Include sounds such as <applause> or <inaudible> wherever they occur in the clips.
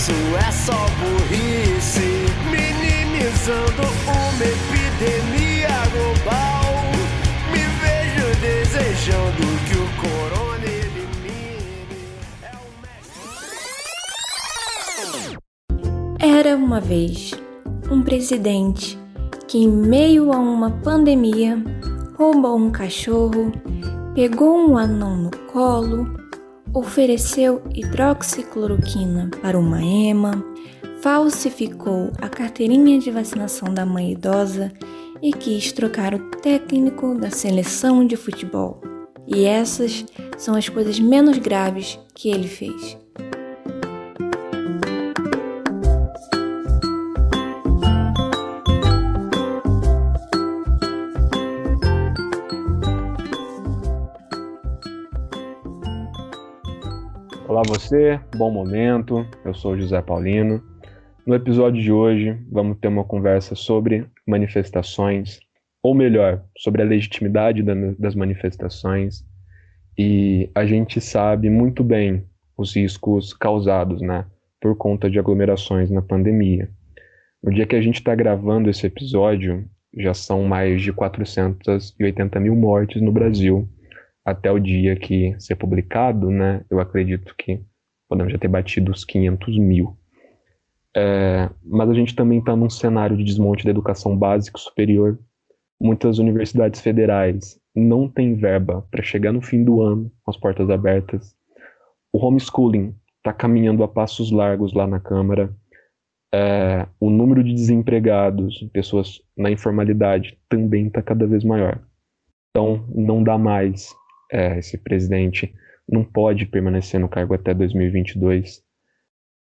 isso é só burrice, minimizando uma epidemia global. Me vejo desejando que o corona elimine. É o. Era uma vez um presidente que, em meio a uma pandemia, roubou um cachorro, pegou um anão no colo, ofereceu hidroxicloroquina para uma ema, falsificou a carteirinha de vacinação da mãe idosa e quis trocar o técnico da seleção de futebol. E essas são as coisas menos graves que ele fez. Olá você, bom momento. Eu sou José Paulino. No episódio de hoje, vamos ter uma conversa sobre manifestações, ou melhor, sobre a legitimidade das manifestações. E a gente sabe muito bem os riscos causados, né, por conta de aglomerações na pandemia. No dia que a gente está gravando esse episódio, já são mais de 480 mil mortes no Brasil até o dia que ser publicado, né, eu acredito que podemos já ter batido os 500 mil. É, mas a gente também está num cenário de desmonte da educação básica e superior. Muitas universidades federais não têm verba para chegar no fim do ano com as portas abertas. O homeschooling está caminhando a passos largos lá na Câmara. É, o número de desempregados, pessoas na informalidade, também está cada vez maior. Então, não dá mais é, esse presidente não pode permanecer no cargo até 2022.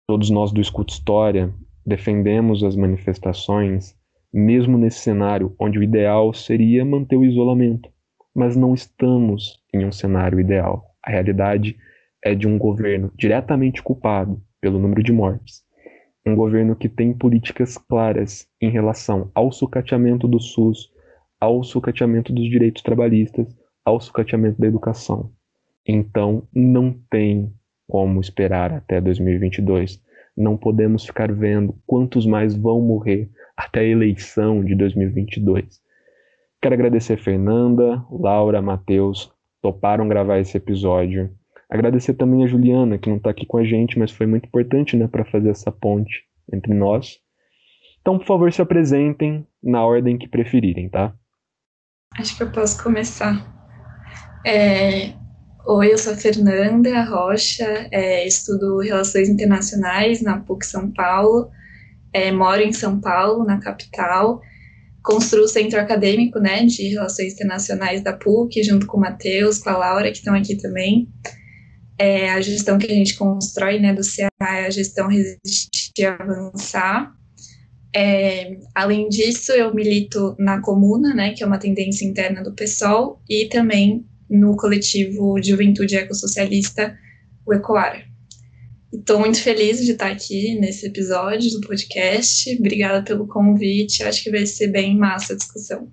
Todos nós do Escuta História defendemos as manifestações, mesmo nesse cenário onde o ideal seria manter o isolamento. Mas não estamos em um cenário ideal. A realidade é de um governo diretamente culpado pelo número de mortes. Um governo que tem políticas claras em relação ao sucateamento do SUS, ao sucateamento dos direitos trabalhistas, ao sucateamento da educação. Então, não tem como esperar até 2022. Não podemos ficar vendo quantos mais vão morrer até a eleição de 2022. Quero agradecer Fernanda, Laura, Matheus, toparam gravar esse episódio. Agradecer também a Juliana, que não está aqui com a gente, mas foi muito importante né, para fazer essa ponte entre nós. Então, por favor, se apresentem na ordem que preferirem, tá? Acho que eu posso começar. É, oi, eu sou a Fernanda Rocha, é, estudo Relações Internacionais na PUC São Paulo, é, moro em São Paulo, na capital, construo o centro acadêmico né, de Relações Internacionais da PUC, junto com o Matheus, com a Laura, que estão aqui também. É, a gestão que a gente constrói né, do CA é a gestão resistir e avançar. É, além disso, eu milito na Comuna, né, que é uma tendência interna do PSOL, e também no coletivo Juventude Ecossocialista, o Ecoara. Estou muito feliz de estar aqui nesse episódio do podcast. Obrigada pelo convite. Acho que vai ser bem massa a discussão.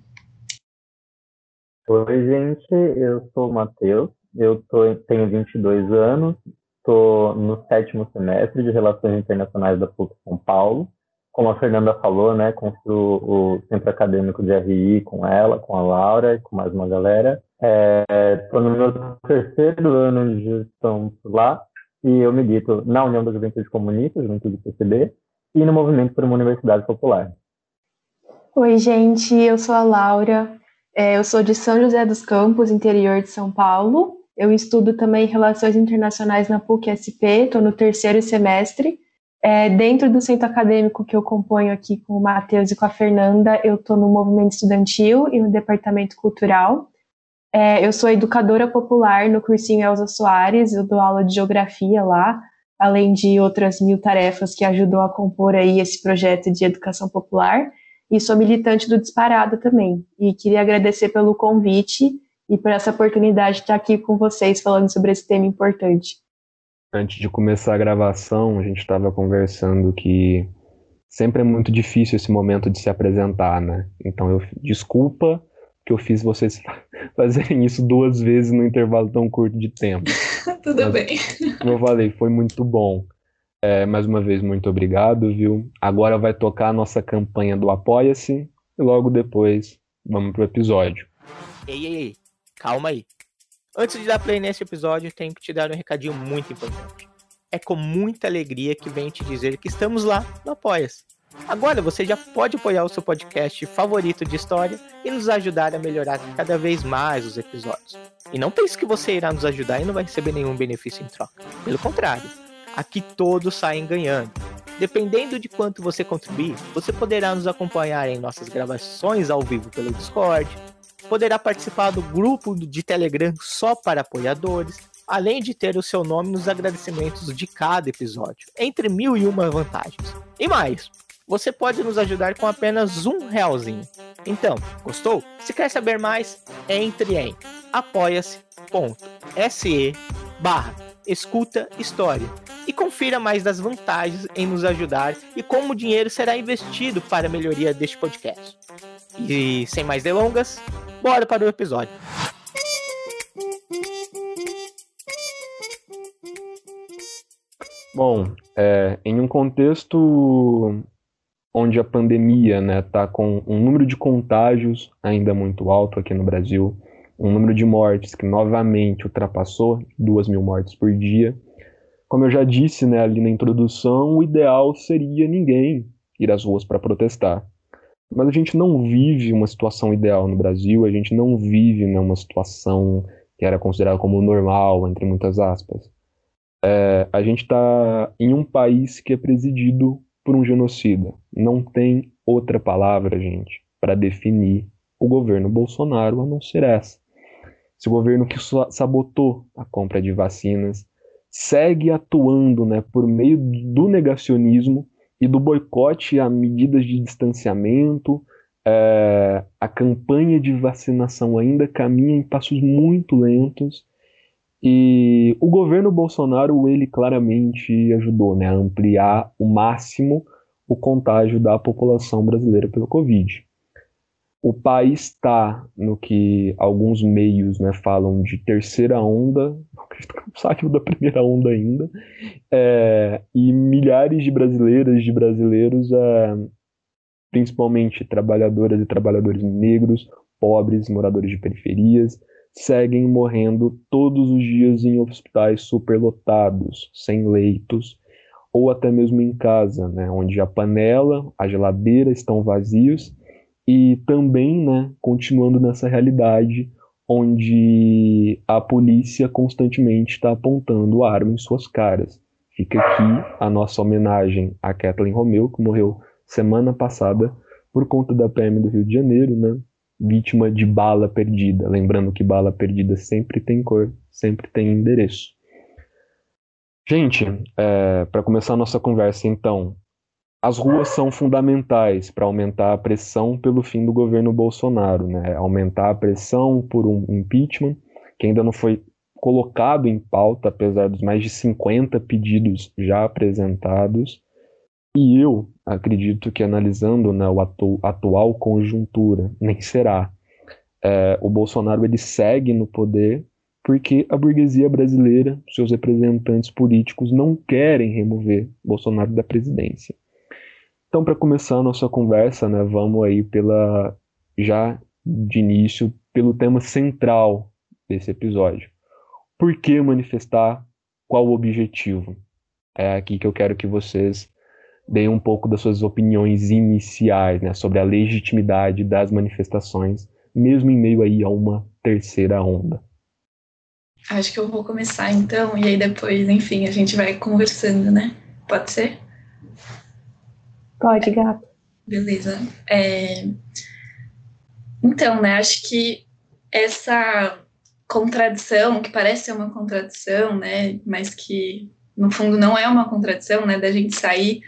Oi, gente. Eu sou o Matheus. Eu tô, tenho 22 anos. Estou no sétimo semestre de Relações Internacionais da PUC São Paulo. Como a Fernanda falou, né, construo o Centro Acadêmico de RI com ela, com a Laura e com mais uma galera. Estou é, no meu terceiro ano de gestão lá e eu milito na União da Juventude Comunista, Juventude PCB, e no Movimento por uma Universidade Popular. Oi, gente, eu sou a Laura, é, eu sou de São José dos Campos, interior de São Paulo. Eu estudo também Relações Internacionais na PUC-SP, estou no terceiro semestre. É, dentro do centro acadêmico que eu componho aqui com o Matheus e com a Fernanda, eu estou no movimento estudantil e no departamento cultural. É, eu sou educadora popular no cursinho Elza Soares, eu dou aula de geografia lá, além de outras mil tarefas que ajudam a compor aí esse projeto de educação popular. E sou militante do Disparada também. E queria agradecer pelo convite e por essa oportunidade de estar aqui com vocês falando sobre esse tema importante. Antes de começar a gravação, a gente estava conversando que sempre é muito difícil esse momento de se apresentar, né? Então eu desculpa que eu fiz vocês <laughs> fazerem isso duas vezes no intervalo tão curto de tempo. <laughs> Tudo Mas, bem. Como eu falei, foi muito bom. É, mais uma vez, muito obrigado, viu? Agora vai tocar a nossa campanha do Apoia-se e logo depois vamos pro episódio. Ei, ei, ei, calma aí. Antes de dar play nesse episódio, tenho que te dar um recadinho muito importante. É com muita alegria que venho te dizer que estamos lá no Apoia-se. Agora você já pode apoiar o seu podcast favorito de história e nos ajudar a melhorar cada vez mais os episódios. E não pense que você irá nos ajudar e não vai receber nenhum benefício em troca. Pelo contrário, aqui todos saem ganhando. Dependendo de quanto você contribuir, você poderá nos acompanhar em nossas gravações ao vivo pelo Discord, poderá participar do grupo de Telegram só para apoiadores, além de ter o seu nome nos agradecimentos de cada episódio, entre mil e uma vantagens. E mais, você pode nos ajudar com apenas um realzinho. Então, gostou? Se quer saber mais, entre em apoia-se.se barra escuta história e confira mais das vantagens em nos ajudar e como o dinheiro será investido para a melhoria deste podcast. E sem mais delongas, bora para o episódio. Bom, é, em um contexto onde a pandemia está né, tá com um número de contágios ainda muito alto aqui no Brasil, um número de mortes que novamente ultrapassou 2 mil mortes por dia. Como eu já disse né, ali na introdução, o ideal seria ninguém ir às ruas para protestar. Mas a gente não vive uma situação ideal no Brasil, a gente não vive né, uma situação que era considerada como normal, entre muitas aspas. É, a gente está em um país que é presidido por um genocida. Não tem outra palavra, gente, para definir o governo Bolsonaro a não ser essa. Esse governo que sabotou a compra de vacinas segue atuando né, por meio do negacionismo e do boicote a medidas de distanciamento. É, a campanha de vacinação ainda caminha em passos muito lentos e o governo Bolsonaro, ele claramente ajudou né, a ampliar o máximo o contágio da população brasileira pelo Covid. O país está no que alguns meios né, falam de terceira onda, <laughs> não saiu da primeira onda ainda, é, e milhares de brasileiras e brasileiros, é, principalmente trabalhadoras e trabalhadores negros, pobres, moradores de periferias, seguem morrendo todos os dias em hospitais superlotados, sem leitos, ou até mesmo em casa, né, onde a panela, a geladeira estão vazios e também, né, continuando nessa realidade onde a polícia constantemente está apontando arma em suas caras. Fica aqui a nossa homenagem a Kathleen Romeu, que morreu semana passada por conta da PM do Rio de Janeiro, né? Vítima de bala perdida. Lembrando que bala perdida sempre tem cor, sempre tem endereço. Gente, é, para começar a nossa conversa, então, as ruas são fundamentais para aumentar a pressão pelo fim do governo Bolsonaro, né? Aumentar a pressão por um impeachment que ainda não foi colocado em pauta, apesar dos mais de 50 pedidos já apresentados. E eu acredito que analisando né, a atu atual conjuntura, <laughs> nem será. É, o Bolsonaro ele segue no poder porque a burguesia brasileira, seus representantes políticos, não querem remover Bolsonaro da presidência. Então, para começar a nossa conversa, né, vamos aí pela já de início pelo tema central desse episódio. Por que manifestar? Qual o objetivo? É aqui que eu quero que vocês deem um pouco das suas opiniões iniciais né, sobre a legitimidade das manifestações, mesmo em meio aí a uma terceira onda. Acho que eu vou começar então, e aí depois, enfim, a gente vai conversando, né? Pode ser? Pode, gato. Beleza. É... Então, né, acho que essa contradição, que parece ser uma contradição, né, mas que no fundo não é uma contradição, né, da gente sair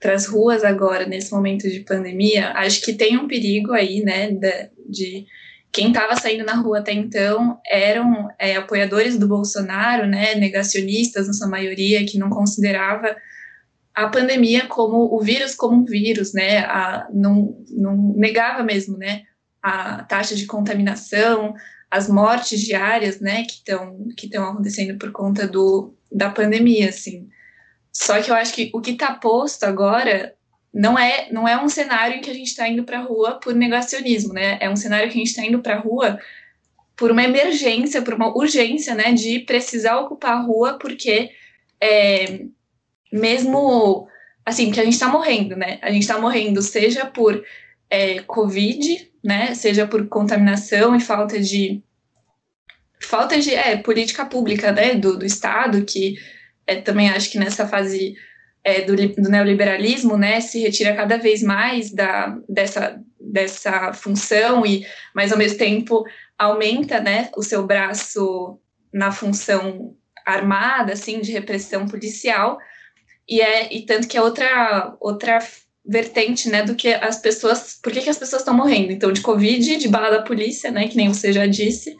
para as ruas agora, nesse momento de pandemia, acho que tem um perigo aí, né, de, de quem estava saindo na rua até então eram é, apoiadores do Bolsonaro, né, negacionistas, na sua maioria, que não considerava a pandemia como o vírus como um vírus, né, a, não, não negava mesmo, né, a taxa de contaminação, as mortes diárias, né, que estão que estão acontecendo por conta do da pandemia, assim. Só que eu acho que o que está posto agora não é, não é um cenário em que a gente está indo para a rua por negacionismo, né? É um cenário que a gente está indo para a rua por uma emergência, por uma urgência, né, de precisar ocupar a rua, porque é, mesmo assim, que a gente está morrendo, né? A gente está morrendo, seja por é, Covid, né? Seja por contaminação e falta de falta de é, política pública, né? Do, do Estado, que é, também acho que nessa fase é, do, do, neoliberalismo, né, se retira cada vez mais da, dessa, dessa função e, mas ao mesmo tempo aumenta, né, o seu braço na função armada, assim, de repressão policial e é e tanto que é outra outra vertente, né, do que as pessoas, por que, que as pessoas estão morrendo? Então, de covid, de bala da polícia, né, que nem você já disse,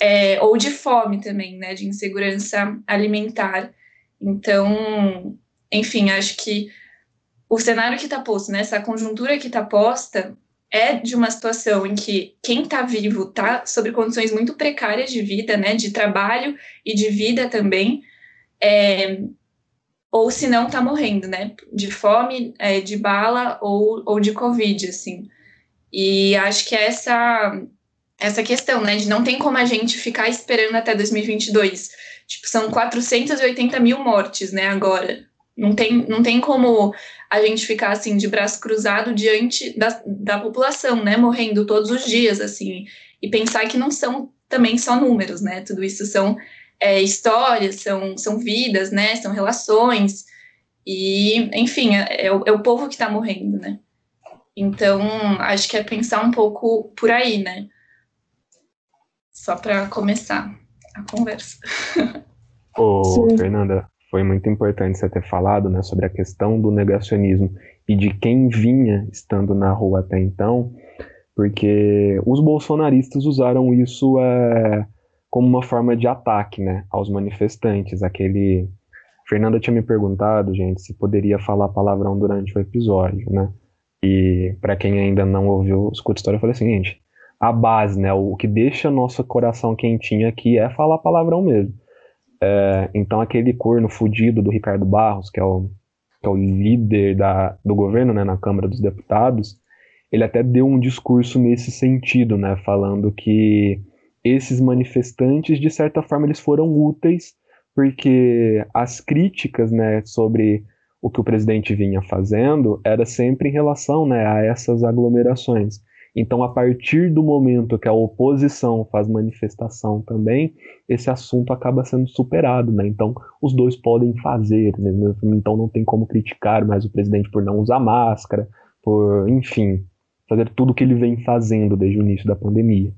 é, ou de fome também, né, de insegurança alimentar. Então, enfim, acho que o cenário que está posto, né, essa conjuntura que está posta, é de uma situação em que quem está vivo está sob condições muito precárias de vida, né, de trabalho e de vida também, é, ou se não está morrendo, né, de fome, é, de bala ou, ou de covid, assim. E acho que essa essa questão, né, de não tem como a gente ficar esperando até 2022. Tipo, são 480 mil mortes, né, agora. Não tem, não tem como a gente ficar assim de braço cruzado diante da, da população, né, morrendo todos os dias, assim, e pensar que não são também só números, né, tudo isso são é, histórias, são, são vidas, né, são relações, e, enfim, é, é, o, é o povo que está morrendo, né. Então, acho que é pensar um pouco por aí, né, só para começar a conversa. Ô, Fernanda, foi muito importante você ter falado né, sobre a questão do negacionismo e de quem vinha estando na rua até então, porque os bolsonaristas usaram isso é, como uma forma de ataque né, aos manifestantes. Aquele. Fernanda tinha me perguntado, gente, se poderia falar palavrão durante o episódio, né? E para quem ainda não ouviu, escuta a história, eu falei assim, gente, a base, né, o que deixa nosso coração quentinho aqui é falar palavrão mesmo. É, então aquele corno fudido do Ricardo Barros, que é o, que é o líder da, do governo né, na Câmara dos Deputados, ele até deu um discurso nesse sentido, né, falando que esses manifestantes, de certa forma, eles foram úteis, porque as críticas né, sobre o que o presidente vinha fazendo era sempre em relação né, a essas aglomerações. Então, a partir do momento que a oposição faz manifestação também, esse assunto acaba sendo superado, né? Então, os dois podem fazer, né? então não tem como criticar mais o presidente por não usar máscara, por, enfim, fazer tudo o que ele vem fazendo desde o início da pandemia.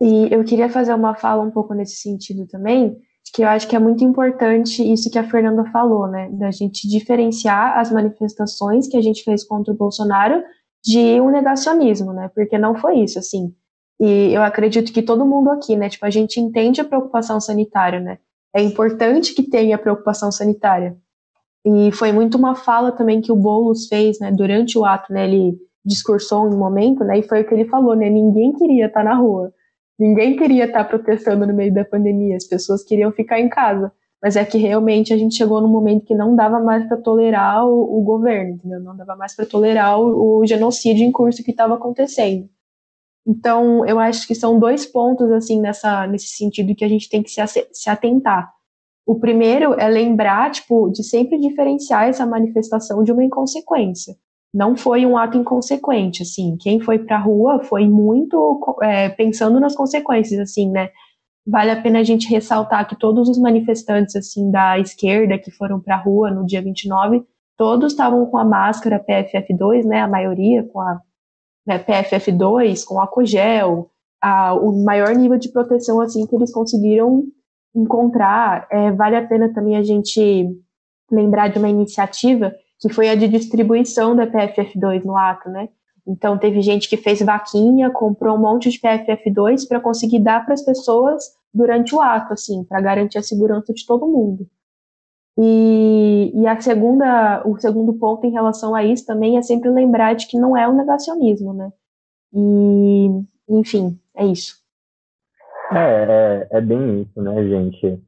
E eu queria fazer uma fala um pouco nesse sentido também, que eu acho que é muito importante isso que a Fernanda falou, né? Da gente diferenciar as manifestações que a gente fez contra o Bolsonaro de um negacionismo, né? Porque não foi isso, assim. E eu acredito que todo mundo aqui, né? Tipo, a gente entende a preocupação sanitária, né? É importante que tenha preocupação sanitária. E foi muito uma fala também que o Boulos fez, né? Durante o ato, né? Ele discursou em um momento, né? E foi o que ele falou, né? Ninguém queria estar na rua. Ninguém queria estar protestando no meio da pandemia. As pessoas queriam ficar em casa mas é que realmente a gente chegou num momento que não dava mais para tolerar o, o, governo, entendeu? Não dava mais para tolerar o, o, genocídio em curso que estava acontecendo. Então, eu acho que são dois pontos assim nessa nesse sentido que a gente tem que se, se atentar. O primeiro é lembrar, tipo, de sempre diferenciar essa manifestação de uma inconsequência. Não foi um ato inconsequente, assim. Quem foi para a rua foi muito é, pensando nas consequências, assim, né? Vale a pena a gente ressaltar que todos os manifestantes assim da esquerda que foram para a rua no dia 29, todos estavam com a máscara PFF2, né, a maioria com a né, PFF2, com álcool gel, a, o maior nível de proteção assim que eles conseguiram encontrar. É, vale a pena também a gente lembrar de uma iniciativa que foi a de distribuição da PFF2 no ato, né? Então, teve gente que fez vaquinha, comprou um monte de PFF2 para conseguir dar para as pessoas durante o ato, assim, para garantir a segurança de todo mundo. E, e, a segunda, o segundo ponto em relação a isso também é sempre lembrar de que não é um negacionismo, né? E, enfim, é isso. É, é, é bem isso, né, gente?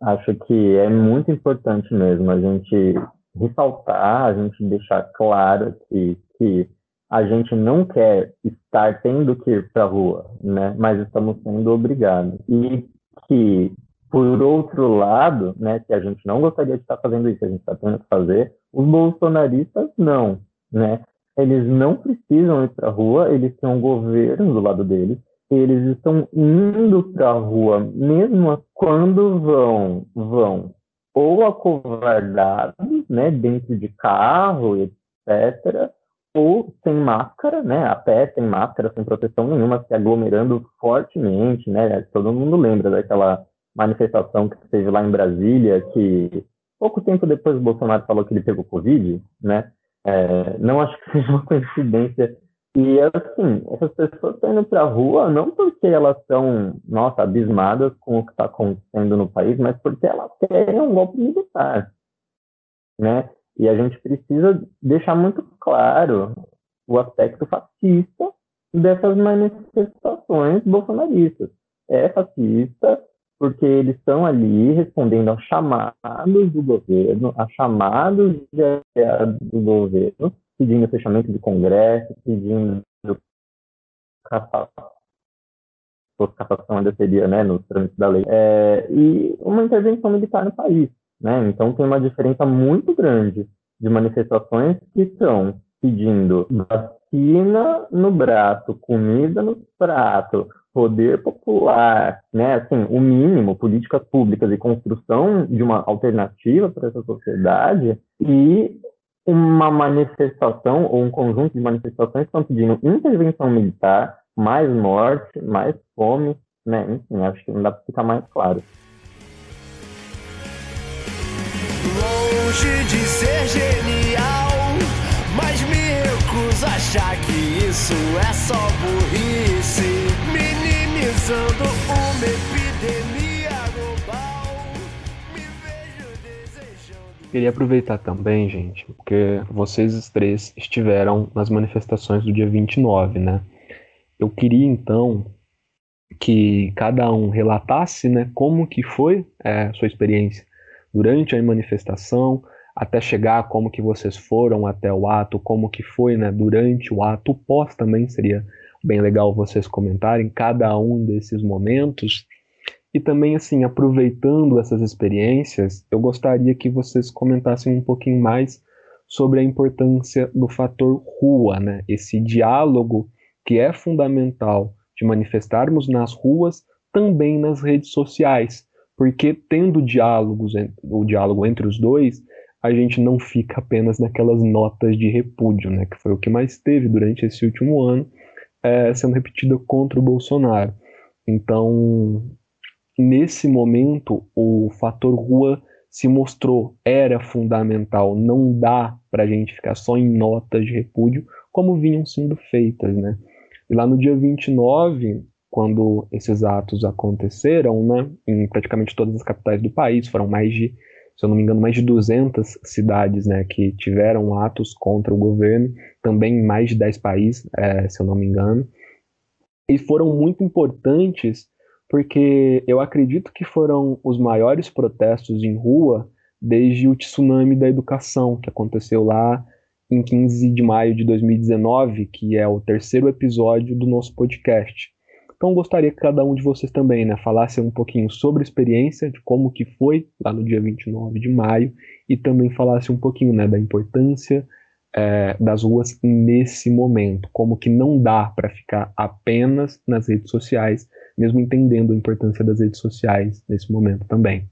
Acho que é muito importante mesmo a gente ressaltar, a gente deixar claro que, que a gente não quer estar tendo que ir para a rua, né? Mas estamos sendo obrigados. E que, por outro lado, né, que a gente não gostaria de estar fazendo isso, a gente está tendo que fazer, os bolsonaristas não, né? Eles não precisam ir para a rua, eles têm um governo do lado deles, eles estão indo para a rua, mesmo quando vão, vão ou acovardados, né, dentro de carro, etc., ou sem máscara, né, a pé, sem máscara, sem proteção nenhuma, se aglomerando fortemente, né, todo mundo lembra daquela manifestação que teve lá em Brasília, que pouco tempo depois o Bolsonaro falou que ele pegou Covid, né, é, não acho que <laughs> seja uma coincidência. E assim, essas pessoas estão indo para a rua não porque elas estão, nossa, abismadas com o que está acontecendo no país, mas porque elas querem um golpe militar, né? E a gente precisa deixar muito claro o aspecto fascista dessas manifestações bolsonaristas. É fascista porque eles estão ali respondendo a chamados do governo, a chamados do governo, pedindo fechamento de congresso, pedindo cassação ainda seria né, nos trâmites da lei, é, e uma intervenção militar no país. Né? Então tem uma diferença muito grande de manifestações que estão pedindo vacina no braço, comida no prato, poder popular, né, assim, o mínimo, políticas públicas e construção de uma alternativa para essa sociedade e uma manifestação ou um conjunto de manifestações estão pedindo intervenção militar, mais morte, mais fome, né? Enfim, acho que não dá para ficar mais claro. Longe de ser genial, mas me recuso a achar que isso é só burrice, minimizando uma epidemia. Queria aproveitar também, gente, porque vocês três estiveram nas manifestações do dia 29, né? Eu queria então que cada um relatasse, né, como que foi é, a sua experiência durante a manifestação, até chegar como que vocês foram até o ato, como que foi, né, durante o ato, pós também seria bem legal vocês comentarem cada um desses momentos. E também, assim, aproveitando essas experiências, eu gostaria que vocês comentassem um pouquinho mais sobre a importância do fator rua, né? Esse diálogo que é fundamental de manifestarmos nas ruas, também nas redes sociais, porque tendo diálogos, o diálogo entre os dois, a gente não fica apenas naquelas notas de repúdio, né? Que foi o que mais teve durante esse último ano, é, sendo repetido contra o Bolsonaro. Então, nesse momento o fator rua se mostrou, era fundamental. Não dá para a gente ficar só em notas de repúdio, como vinham sendo feitas, né? E lá no dia 29, quando esses atos aconteceram, né, em praticamente todas as capitais do país, foram mais de, se eu não me engano, mais de 200 cidades, né, que tiveram atos contra o governo, também em mais de 10 países, é, se eu não me engano, e foram muito importantes porque eu acredito que foram os maiores protestos em rua desde o tsunami da educação, que aconteceu lá em 15 de maio de 2019, que é o terceiro episódio do nosso podcast. Então gostaria que cada um de vocês também, né, falasse um pouquinho sobre a experiência, de como que foi lá no dia 29 de maio, e também falasse um pouquinho, né, da importância é, das ruas nesse momento, como que não dá para ficar apenas nas redes sociais, mesmo entendendo a importância das redes sociais nesse momento também.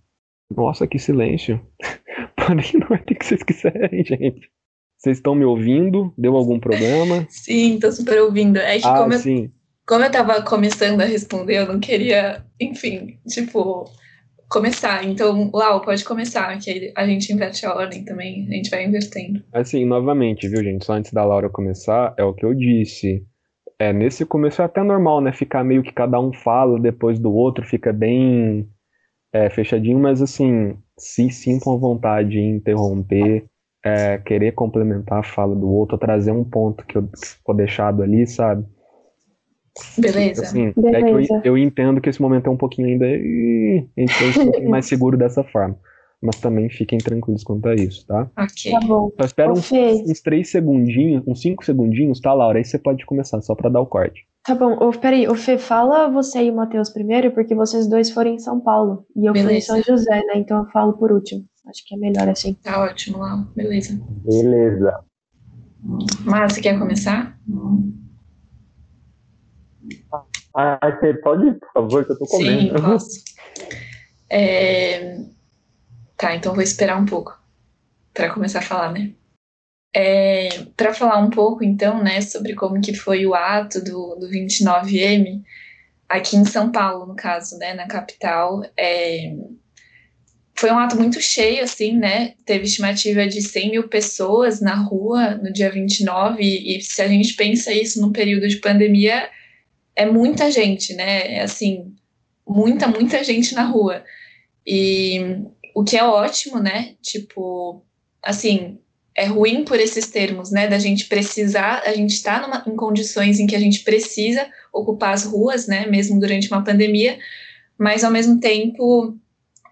Nossa, que silêncio. <laughs> Podem não é o que vocês quiserem, gente. Vocês estão me ouvindo? Deu algum problema? Sim, tô super ouvindo. É que ah, como, sim. Como eu tava começando a responder, eu não queria, enfim, tipo, começar. Então, Lau, pode começar, que a gente inverte a ordem também, a gente vai invertendo. Assim, novamente, viu, gente? Só antes da Laura começar, é o que eu disse. É, nesse começo é até normal, né? Ficar meio que cada um fala depois do outro, fica bem é, fechadinho, mas assim, se sintam à vontade em interromper, é, querer complementar a fala do outro, trazer um ponto que, eu, que ficou deixado ali, sabe? Beleza. Assim, Beleza. É que eu, eu entendo que esse momento é um pouquinho ainda. ih, A gente um pouquinho mais <laughs> seguro dessa forma. Mas também fiquem tranquilos quanto a isso, tá? Ok. Tá bom. Só espera Ô, uns, uns três segundinhos, uns cinco segundinhos, tá, Laura? Aí você pode começar, só pra dar o corte. tá bom. Ô, peraí, ô Fê, fala você e o Matheus primeiro, porque vocês dois foram em São Paulo. E eu fui em Beleza. São José, né? Então eu falo por último. Acho que é melhor assim. Tá ótimo, Lau. Beleza. Beleza. Mas você quer começar? Ah, pode ir, por favor, que eu tô Sim, comendo. posso. É, Tá, então vou esperar um pouco para começar a falar, né? É... Para falar um pouco, então, né, sobre como que foi o ato do, do 29M aqui em São Paulo, no caso, né, na capital. É... Foi um ato muito cheio, assim, né? Teve estimativa de 100 mil pessoas na rua no dia 29, e, e se a gente pensa isso num período de pandemia, é muita gente, né? É assim, muita, muita gente na rua. E o que é ótimo, né? Tipo, assim, é ruim por esses termos, né? Da gente precisar, a gente está em condições em que a gente precisa ocupar as ruas, né? Mesmo durante uma pandemia, mas ao mesmo tempo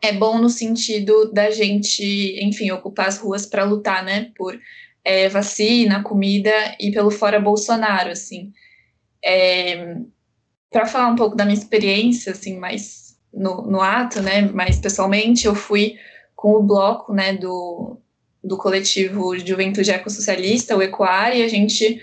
é bom no sentido da gente, enfim, ocupar as ruas para lutar, né? Por é, vacina, comida e pelo fora Bolsonaro, assim. É, para falar um pouco da minha experiência, assim, mais no, no ato, né? Mais pessoalmente, eu fui com o bloco, né? Do, do coletivo Juventude Ecossocialista, o Ecoar, e a gente,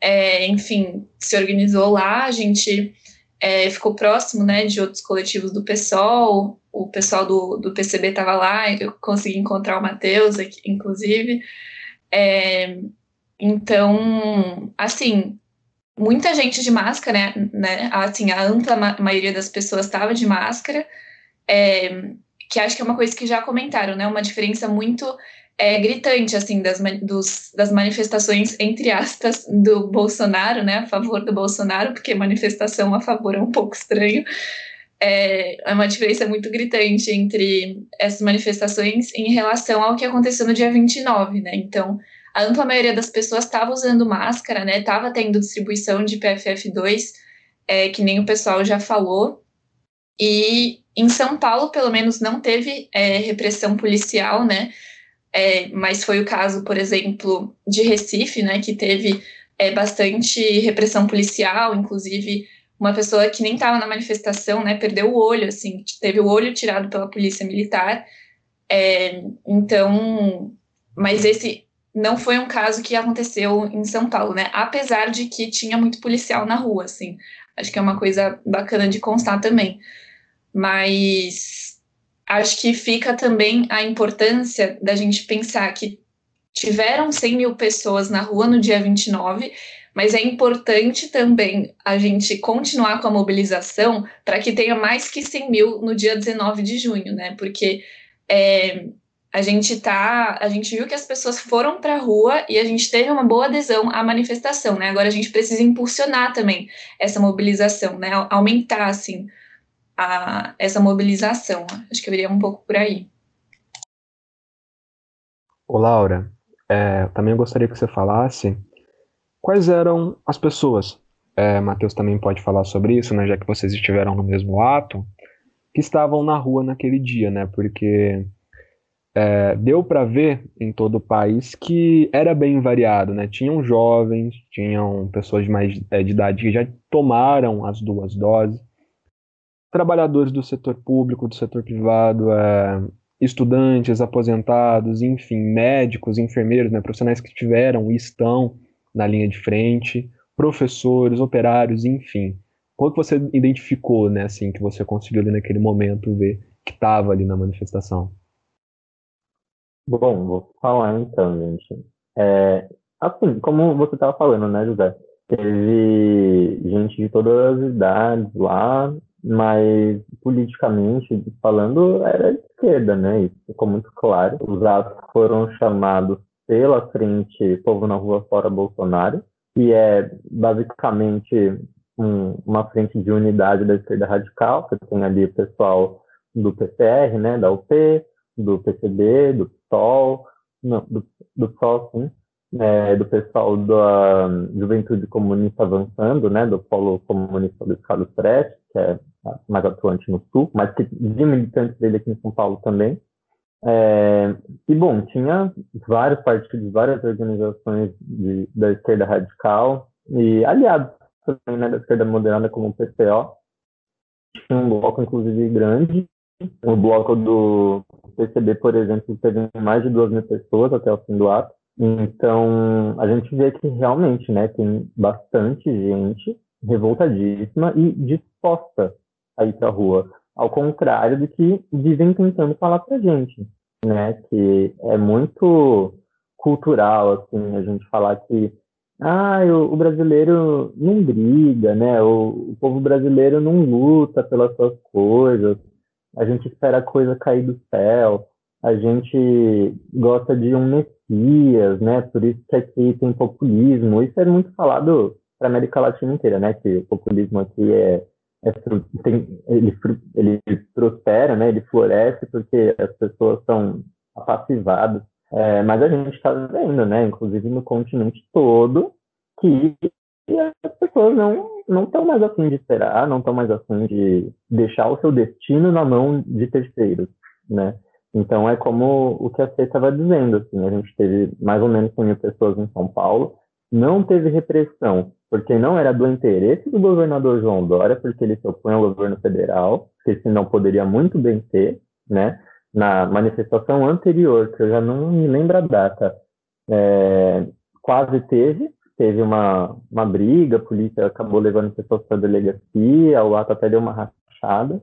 é, enfim, se organizou lá, a gente é, ficou próximo, né, de outros coletivos do PSOL, o pessoal do, do PCB estava lá, eu consegui encontrar o Matheus, inclusive, é, então, assim, muita gente de máscara, né, né assim, a ampla ma maioria das pessoas estava de máscara, é, que acho que é uma coisa que já comentaram, né, uma diferença muito é, gritante, assim, das, dos, das manifestações, entre aspas, do Bolsonaro, né, a favor do Bolsonaro, porque manifestação a favor é um pouco estranho, é, é uma diferença muito gritante entre essas manifestações em relação ao que aconteceu no dia 29, né, então a ampla maioria das pessoas estava usando máscara, né, estava tendo distribuição de PFF2, é, que nem o pessoal já falou, e em São Paulo, pelo menos, não teve é, repressão policial, né, é, mas foi o caso, por exemplo, de Recife, né, que teve é, bastante repressão policial, inclusive uma pessoa que nem estava na manifestação, né, perdeu o olho, assim, teve o olho tirado pela polícia militar, é, então, mas esse não foi um caso que aconteceu em São Paulo, né, apesar de que tinha muito policial na rua, assim, acho que é uma coisa bacana de constar também, mas acho que fica também a importância da gente pensar que tiveram 100 mil pessoas na rua no dia 29, mas é importante também a gente continuar com a mobilização para que tenha mais que 100 mil no dia 19 de junho, né? Porque é, a gente tá, a gente viu que as pessoas foram para a rua e a gente teve uma boa adesão à manifestação, né? Agora a gente precisa impulsionar também essa mobilização, né? Aumentar assim a, essa mobilização. Acho que eu iria um pouco por aí. Ô Laura, é, também gostaria que você falasse quais eram as pessoas, é, Matheus também pode falar sobre isso, né, já que vocês estiveram no mesmo ato, que estavam na rua naquele dia, né, porque é, deu para ver em todo o país que era bem variado, né, tinham jovens, tinham pessoas de mais é, de idade que já tomaram as duas doses, trabalhadores do setor público, do setor privado, é, estudantes, aposentados, enfim, médicos, enfermeiros, né, profissionais que estiveram e estão na linha de frente, professores, operários, enfim. Qual que você identificou, né, assim, que você conseguiu ali naquele momento ver que estava ali na manifestação? Bom, vou falar então, gente. É, assim, como você estava falando, né, José? Teve gente de todas as idades lá, mas politicamente falando era de esquerda, né? Isso ficou muito claro. Os atos foram chamados pela frente Povo na Rua Fora Bolsonaro, que é basicamente um, uma frente de unidade da esquerda radical, que tem ali o pessoal do PCR, né, da UP, do PCB, do PSOL, não, do, do PSOL, sim, é, do pessoal da Juventude Comunista Avançando, né, do Polo Comunista do Carlos Prestes, que é mais atuante no Sul, mas que de militantes dele aqui em São Paulo também. É, e, bom, tinha vários partidos, várias organizações de, da esquerda radical e aliados também né, da esquerda moderada, como o PCO. Tinha um bloco, inclusive, grande. O bloco do PCB, por exemplo, teve mais de duas mil pessoas até o fim do ato. Então, a gente vê que realmente né, tem bastante gente revoltadíssima e disposta a ir para a rua. Ao contrário do que dizem tentando falar para gente né? Que é muito cultural, assim, a gente falar que ah, o, o brasileiro não briga, né? O, o, povo brasileiro não luta pelas suas coisas. A gente espera a coisa cair do céu. A gente gosta de um messias, né? Por isso que aqui tem populismo. Isso é muito falado para a América Latina inteira, né? Que o populismo aqui é é, tem, ele, ele prospera, né, ele floresce porque as pessoas são apassivadas. É, mas a gente está vendo, né, inclusive no continente todo, que as pessoas não não estão mais afim de esperar, não estão mais afim de deixar o seu destino na mão de terceiros, né? Então é como o que a Fê estava dizendo, assim, a gente teve mais ou menos 100 mil pessoas em São Paulo, não teve repressão, porque não era do interesse do governador João Dória, porque ele se opõe ao governo federal, que senão poderia muito bem ter, né? Na manifestação anterior, que eu já não me lembro a data, é, quase teve, teve uma, uma briga, a polícia acabou levando pessoas para a delegacia, o ato até deu uma rachada,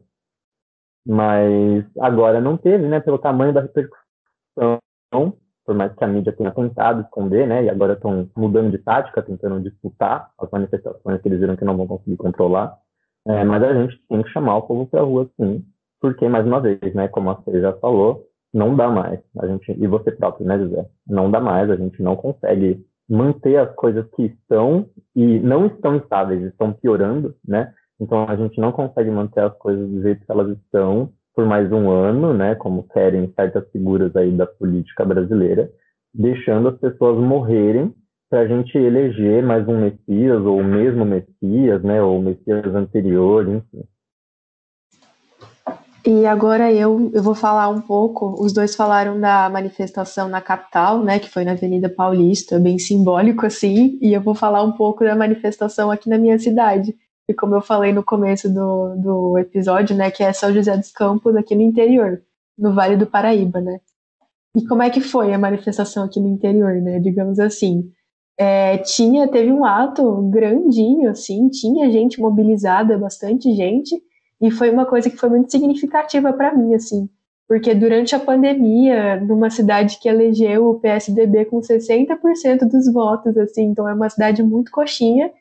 mas agora não teve, né, pelo tamanho da repercussão por mais que a mídia tenha tentado esconder, né, e agora estão mudando de tática, tentando disputar as manifestações que eles viram que não vão conseguir controlar. É, mas a gente tem que chamar o povo para a rua, sim, porque, mais uma vez, né, como a Fê já falou, não dá mais. A gente, e você próprio, né, José? Não dá mais, a gente não consegue manter as coisas que estão e não estão estáveis, estão piorando, né? Então a gente não consegue manter as coisas do jeito que elas estão por mais um ano, né, como querem certas figuras aí da política brasileira, deixando as pessoas morrerem para a gente eleger mais um Messias, ou o mesmo Messias, né, ou o Messias anterior, enfim. E agora eu, eu vou falar um pouco, os dois falaram da manifestação na capital, né, que foi na Avenida Paulista, bem simbólico assim, e eu vou falar um pouco da manifestação aqui na minha cidade, e como eu falei no começo do, do episódio, né, que é São José dos Campos, aqui no interior, no Vale do Paraíba, né. E como é que foi a manifestação aqui no interior, né, digamos assim. É, tinha, teve um ato grandinho, assim, tinha gente mobilizada, bastante gente, e foi uma coisa que foi muito significativa para mim, assim, porque durante a pandemia, numa cidade que elegeu o PSDB com 60% dos votos, assim, então é uma cidade muito coxinha,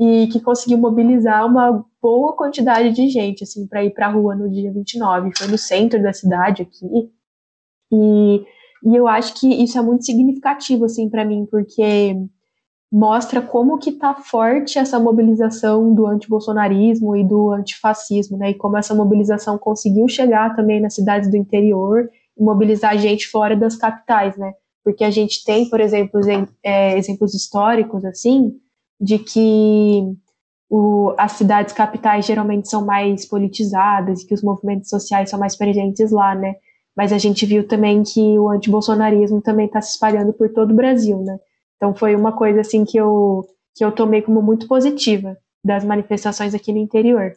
e que conseguiu mobilizar uma boa quantidade de gente assim para ir para a rua no dia 29. Foi no centro da cidade aqui. E, e eu acho que isso é muito significativo assim para mim, porque mostra como que tá forte essa mobilização do antibolsonarismo e do antifascismo, né? E como essa mobilização conseguiu chegar também nas cidades do interior e mobilizar gente fora das capitais, né? Porque a gente tem, por exemplo, é, exemplos históricos assim, de que o, as cidades capitais geralmente são mais politizadas e que os movimentos sociais são mais presentes lá, né? Mas a gente viu também que o antibolsonarismo também está se espalhando por todo o Brasil, né? Então foi uma coisa assim que eu que eu tomei como muito positiva das manifestações aqui no interior.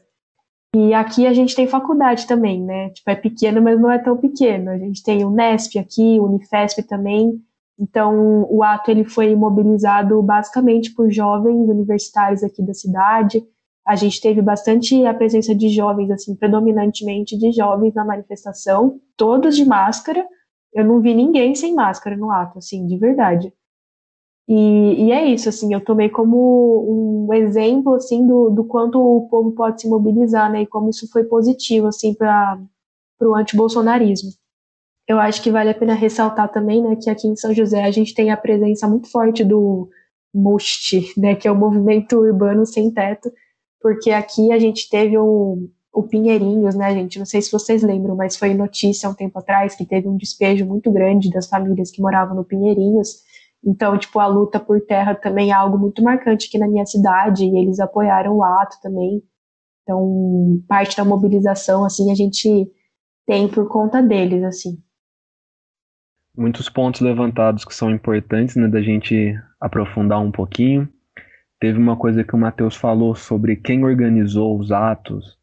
E aqui a gente tem faculdade também, né? Tipo, é pequeno, mas não é tão pequeno. A gente tem o Nesp aqui, o Unifesp também, então, o ato ele foi mobilizado basicamente por jovens universitários aqui da cidade. A gente teve bastante a presença de jovens, assim, predominantemente de jovens na manifestação, todos de máscara. Eu não vi ninguém sem máscara no ato, assim, de verdade. E, e é isso, assim, eu tomei como um exemplo, assim, do, do quanto o povo pode se mobilizar, né, e como isso foi positivo, assim, para o antibolsonarismo. Eu acho que vale a pena ressaltar também, né, que aqui em São José a gente tem a presença muito forte do MUST, né, que é o Movimento Urbano Sem Teto, porque aqui a gente teve o, o Pinheirinhos, né, gente, não sei se vocês lembram, mas foi notícia um tempo atrás que teve um despejo muito grande das famílias que moravam no Pinheirinhos, Então, tipo, a luta por terra também é algo muito marcante aqui na minha cidade e eles apoiaram o ato também. Então, parte da mobilização, assim, a gente tem por conta deles, assim. Muitos pontos levantados que são importantes, né, da gente aprofundar um pouquinho. Teve uma coisa que o Matheus falou sobre quem organizou os atos,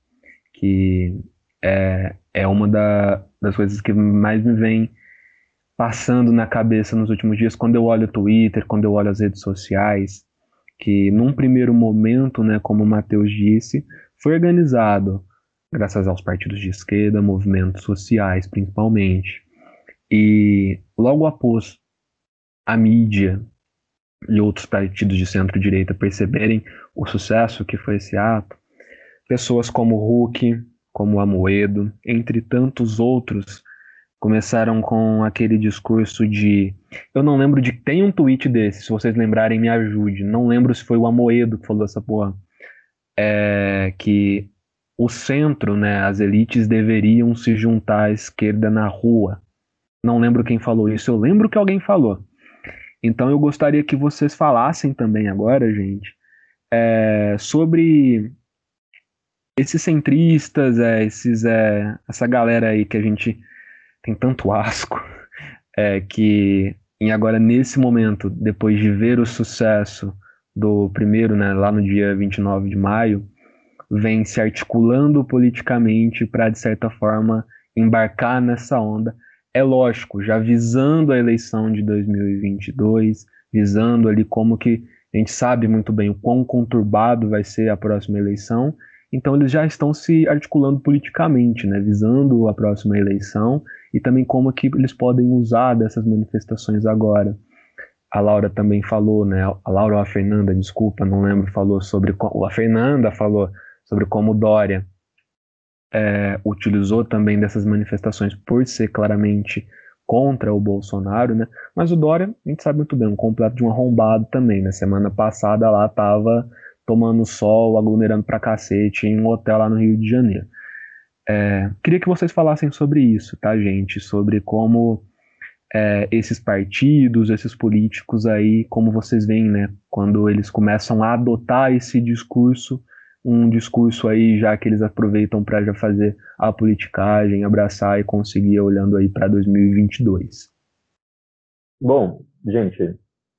que é, é uma da, das coisas que mais me vem passando na cabeça nos últimos dias, quando eu olho o Twitter, quando eu olho as redes sociais, que num primeiro momento, né, como o Matheus disse, foi organizado graças aos partidos de esquerda, movimentos sociais principalmente. E logo após a mídia e outros partidos de centro-direita perceberem o sucesso que foi esse ato, pessoas como Huck, como Amoedo, entre tantos outros, começaram com aquele discurso de. Eu não lembro de. Tem um tweet desse, se vocês lembrarem, me ajude. Não lembro se foi o Amoedo que falou essa porra. É, que o centro, né, as elites deveriam se juntar à esquerda na rua. Não lembro quem falou isso, eu lembro que alguém falou. Então eu gostaria que vocês falassem também agora, gente, é, sobre esses centristas, é, esses, é, essa galera aí que a gente tem tanto asco, <laughs> é, que em agora nesse momento, depois de ver o sucesso do primeiro, né, lá no dia 29 de maio, vem se articulando politicamente para, de certa forma, embarcar nessa onda. É lógico, já visando a eleição de 2022, visando ali como que a gente sabe muito bem o quão conturbado vai ser a próxima eleição, então eles já estão se articulando politicamente, né, visando a próxima eleição e também como que eles podem usar dessas manifestações agora. A Laura também falou, né? A Laura ou a Fernanda, desculpa, não lembro, falou sobre a Fernanda falou sobre como Dória é, utilizou também dessas manifestações por ser claramente contra o Bolsonaro, né? Mas o Dória, a gente sabe muito bem, um completo de um arrombado também, né? Semana passada lá tava tomando sol, aglomerando pra cacete em um hotel lá no Rio de Janeiro. É, queria que vocês falassem sobre isso, tá, gente? Sobre como é, esses partidos, esses políticos aí, como vocês veem, né? Quando eles começam a adotar esse discurso, um discurso aí já que eles aproveitam para já fazer a politicagem, abraçar e conseguir olhando aí para 2022. Bom, gente,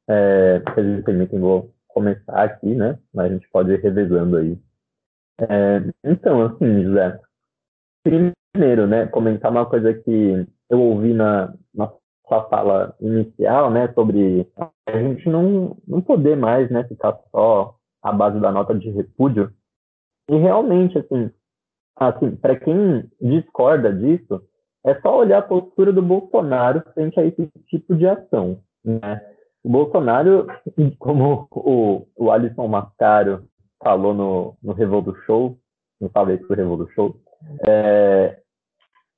é, se me permitem, vou começar aqui, né? Mas a gente pode ir revezando aí. É, então, assim, José, primeiro, né, comentar uma coisa que eu ouvi na, na sua fala inicial, né, sobre a gente não, não poder mais, né, ficar só à base da nota de repúdio. E realmente, assim, assim para quem discorda disso, é só olhar a postura do Bolsonaro frente a esse tipo de ação, né? O Bolsonaro, <laughs> como o, o Alisson Mascaro falou no, no Revolu Show, não falei isso Revolu Show, é,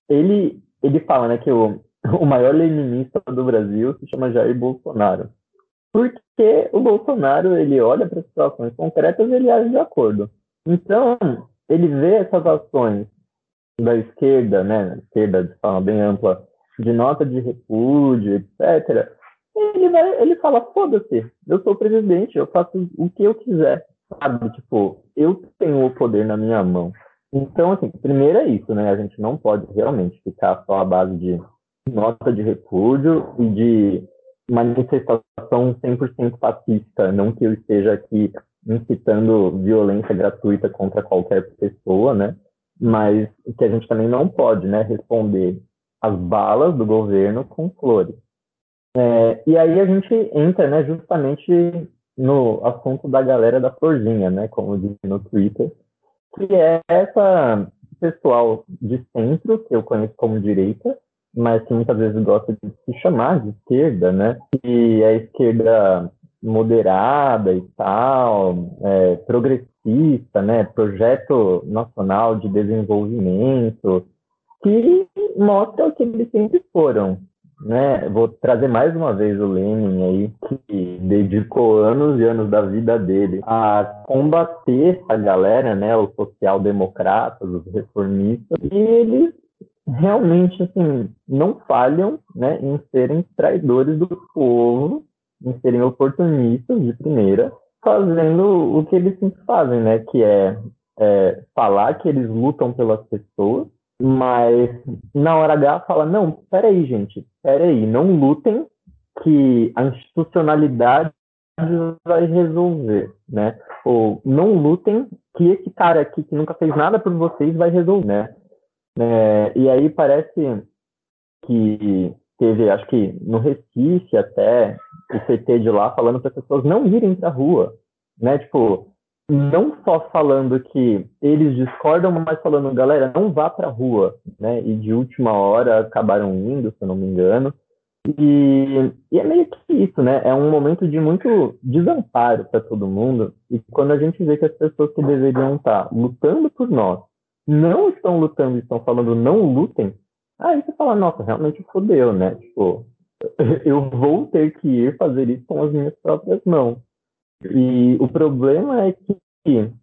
ele, ele fala né, que o, o maior leninista do Brasil se chama Jair Bolsonaro. Porque o Bolsonaro ele olha para situações concretas e ele age de acordo. Então, ele vê essas ações da esquerda, né, esquerda de forma bem ampla, de nota de repúdio, etc. Ele, vai, ele fala, foda-se, eu sou presidente, eu faço o que eu quiser, sabe? Tipo, eu tenho o poder na minha mão. Então, assim, primeiro é isso, né? A gente não pode realmente ficar só à base de nota de repúdio e de manifestação 100% pacífica, não que eu esteja aqui incitando violência gratuita contra qualquer pessoa, né? Mas que a gente também não pode, né, responder às balas do governo com flores. É, e aí a gente entra, né, justamente no assunto da galera da florzinha, né, como diz no Twitter, que é essa pessoal de centro, que eu conheço como direita, mas que muitas vezes gosta de se chamar de esquerda, né? E a esquerda moderada e tal, é, progressista, né? Projeto Nacional de Desenvolvimento, que mostra o que eles sempre foram, né? Vou trazer mais uma vez o Lenin aí, que dedicou anos e anos da vida dele a combater a galera, né? Os social-democratas, os reformistas, e eles realmente, assim, não falham, né? Em serem traidores do povo, em serem oportunistas de primeira, fazendo o que eles sempre fazem, né? Que é, é falar que eles lutam pelas pessoas, mas na hora H fala, não, peraí, gente, peraí, não lutem que a institucionalidade vai resolver, né? Ou não lutem que esse cara aqui que nunca fez nada por vocês vai resolver, né? É, e aí parece que teve, acho que no Recife até, o CT de lá falando para as pessoas não irem para a rua, né? Tipo, não só falando que eles discordam, mas falando, galera, não vá para a rua, né? E de última hora acabaram indo, se eu não me engano. E, e, é meio que isso, né? É um momento de muito desamparo para todo mundo. E quando a gente vê que as pessoas que deveriam estar lutando por nós não estão lutando estão falando não lutem, aí você fala, nossa, realmente fodeu, né? Tipo, <laughs> eu vou ter que ir fazer isso com as minhas próprias mãos. E o problema é que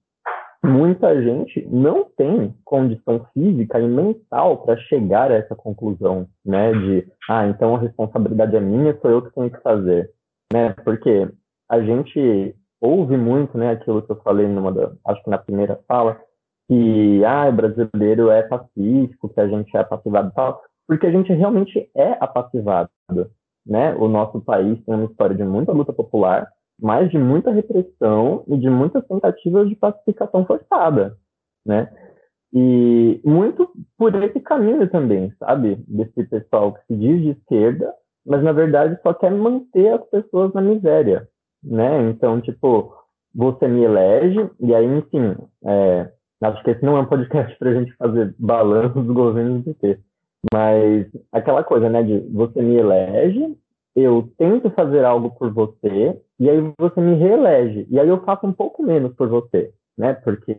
muita gente não tem condição física e mental para chegar a essa conclusão, né, de, ah, então a responsabilidade é minha, sou eu que tenho que fazer, né, porque a gente ouve muito, né, aquilo que eu falei numa da, acho que na primeira fala, que, ah, o brasileiro é pacífico, que a gente é passivado e tal, porque a gente realmente é apassivado, né, o nosso país tem uma história de muita luta popular, mas de muita repressão e de muitas tentativas de pacificação forçada, né? E muito por esse caminho também, sabe? Desse pessoal que se diz de esquerda, mas na verdade só quer manter as pessoas na miséria, né? Então, tipo, você me elege, e aí, enfim, é, acho que esse não é um podcast para a gente fazer balanço dos governos do PT, mas aquela coisa, né, de você me elege, eu tento fazer algo por você e aí você me reelege e aí eu faço um pouco menos por você, né? Porque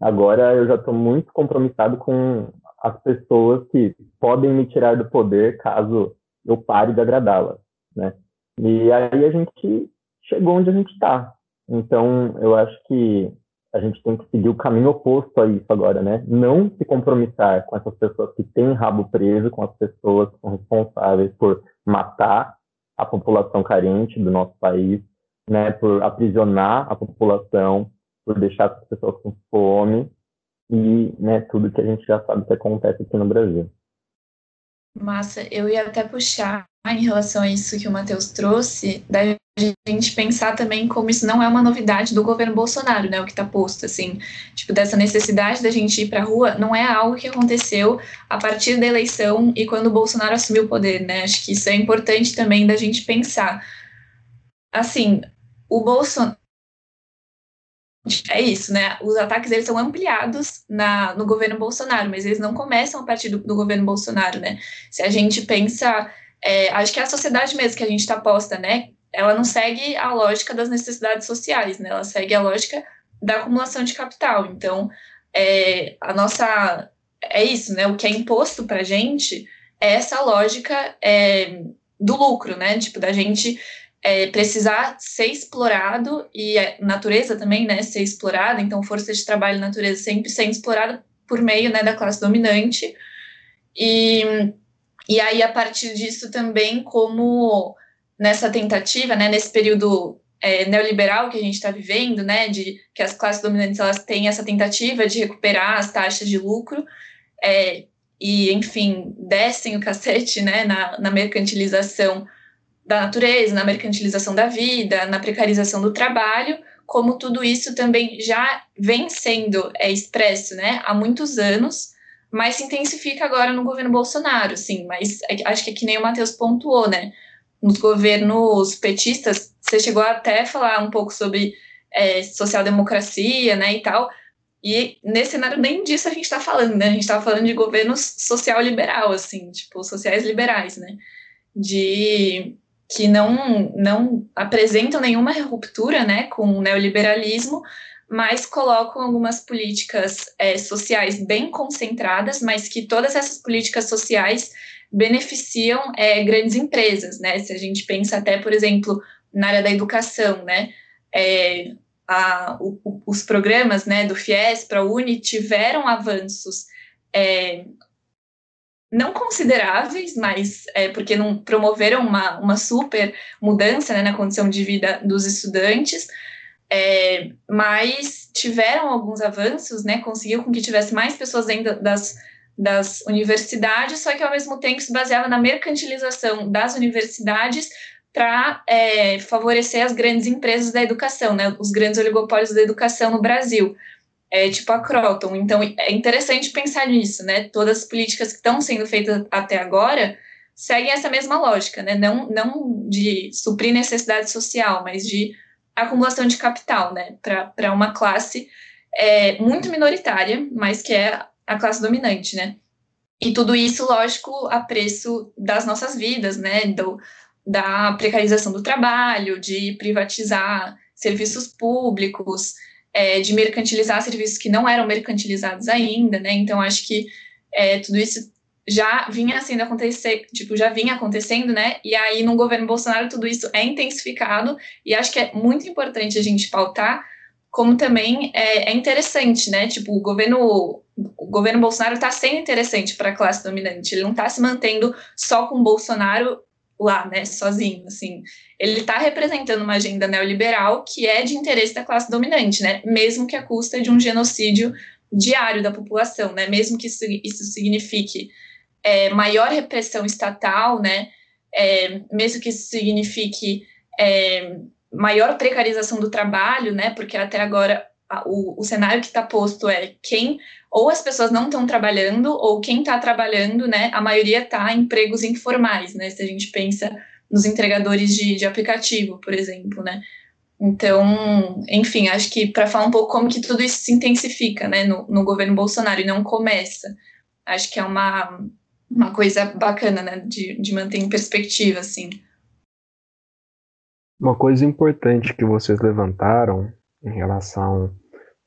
agora eu já estou muito compromissado com as pessoas que podem me tirar do poder caso eu pare de agradá-las, né? E aí a gente chegou onde a gente está. Então eu acho que a gente tem que seguir o caminho oposto a isso agora, né? Não se compromissar com essas pessoas que têm rabo preso, com as pessoas que são responsáveis por matar a população carente do nosso país, né? Por aprisionar a população, por deixar as pessoas com fome e, né? Tudo que a gente já sabe que acontece aqui no Brasil. Massa, eu ia até puxar em relação a isso que o Matheus trouxe, da gente pensar também como isso não é uma novidade do governo Bolsonaro, né, o que está posto, assim, tipo, dessa necessidade da gente ir para a rua, não é algo que aconteceu a partir da eleição e quando o Bolsonaro assumiu o poder, né, acho que isso é importante também da gente pensar. Assim, o Bolsonaro, é isso, né? Os ataques eles são ampliados na, no governo Bolsonaro, mas eles não começam a partir do, do governo Bolsonaro, né? Se a gente pensa, é, acho que é a sociedade mesmo que a gente está posta, né? Ela não segue a lógica das necessidades sociais, né? Ela segue a lógica da acumulação de capital. Então, é, a nossa é isso, né? O que é imposto para gente é essa lógica é, do lucro, né? Tipo da gente é, precisar ser explorado e a natureza também, né, ser explorada, então força de trabalho e natureza sempre sendo explorada por meio, né, da classe dominante, e, e aí a partir disso também como nessa tentativa, né, nesse período é, neoliberal que a gente está vivendo, né, de que as classes dominantes elas têm essa tentativa de recuperar as taxas de lucro, é, e enfim, descem o cacete, né, na, na mercantilização da natureza, na mercantilização da vida, na precarização do trabalho, como tudo isso também já vem sendo é, expresso né, há muitos anos, mas se intensifica agora no governo Bolsonaro, sim, mas é acho que é que nem o Matheus pontuou, né? Nos governos petistas, você chegou até a falar um pouco sobre é, social-democracia, né, e tal, e nesse cenário nem disso a gente está falando, né? A gente está falando de governos social-liberal, assim, tipo, sociais liberais, né? De que não, não apresentam nenhuma ruptura né, com o neoliberalismo, mas colocam algumas políticas é, sociais bem concentradas, mas que todas essas políticas sociais beneficiam é, grandes empresas, né? Se a gente pensa até, por exemplo, na área da educação, né? É, a, o, os programas né, do FIES para a Uni tiveram avanços é, não consideráveis, mas é, porque não promoveram uma, uma super mudança né, na condição de vida dos estudantes, é, mas tiveram alguns avanços, né, conseguiu com que tivesse mais pessoas dentro das, das universidades, só que ao mesmo tempo se baseava na mercantilização das universidades para é, favorecer as grandes empresas da educação, né, os grandes oligopólios da educação no Brasil é, tipo a Croton. Então, é interessante pensar nisso, né? Todas as políticas que estão sendo feitas até agora seguem essa mesma lógica, né? Não, não de suprir necessidade social, mas de acumulação de capital, né? Para uma classe é, muito minoritária, mas que é a classe dominante, né? E tudo isso, lógico, a preço das nossas vidas, né? Do, da precarização do trabalho, de privatizar serviços públicos, é, de mercantilizar serviços que não eram mercantilizados ainda, né? Então acho que é, tudo isso já vinha sendo acontecer, tipo, já vinha acontecendo, né? E aí no governo Bolsonaro tudo isso é intensificado e acho que é muito importante a gente pautar como também é, é interessante, né? Tipo, o governo o governo Bolsonaro está sendo interessante para a classe dominante. Ele não está se mantendo só com Bolsonaro lá, né, sozinho, assim. Ele está representando uma agenda neoliberal que é de interesse da classe dominante, né, mesmo que a custa de um genocídio diário da população, né, mesmo que isso, isso signifique é, maior repressão estatal, né, é, mesmo que isso signifique é, maior precarização do trabalho, né, porque até agora o, o cenário que está posto é quem ou as pessoas não estão trabalhando, ou quem está trabalhando, né, a maioria está em empregos informais, né, se a gente pensa nos entregadores de, de aplicativo, por exemplo, né. Então, enfim, acho que para falar um pouco como que tudo isso se intensifica, né, no, no governo Bolsonaro e não começa, acho que é uma, uma coisa bacana, né, de, de manter em perspectiva, assim. Uma coisa importante que vocês levantaram em relação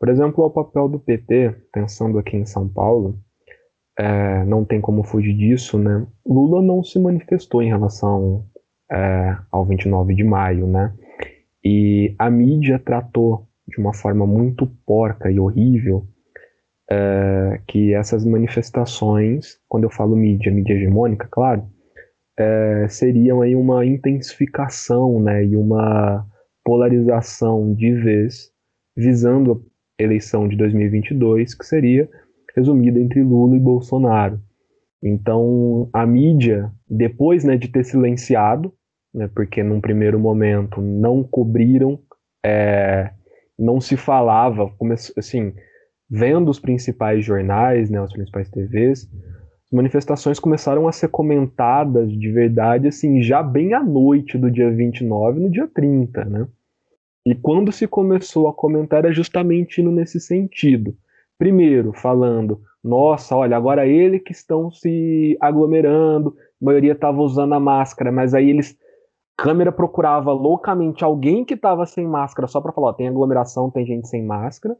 por exemplo, o papel do PT, pensando aqui em São Paulo, é, não tem como fugir disso, né? Lula não se manifestou em relação é, ao 29 de maio, né? E a mídia tratou de uma forma muito porca e horrível é, que essas manifestações, quando eu falo mídia, mídia hegemônica, claro, é, seriam aí uma intensificação, né? E uma polarização de vez visando eleição de 2022, que seria resumida entre Lula e Bolsonaro. Então, a mídia, depois né, de ter silenciado, né, porque num primeiro momento não cobriram, é, não se falava, assim, vendo os principais jornais, né, os principais TVs, as manifestações começaram a ser comentadas de verdade, assim, já bem à noite do dia 29 no dia 30, né? E quando se começou a comentar era justamente indo nesse sentido. Primeiro, falando, nossa, olha, agora ele que estão se aglomerando, a maioria estava usando a máscara, mas aí eles câmera procurava loucamente alguém que estava sem máscara só para falar, ó, tem aglomeração, tem gente sem máscara.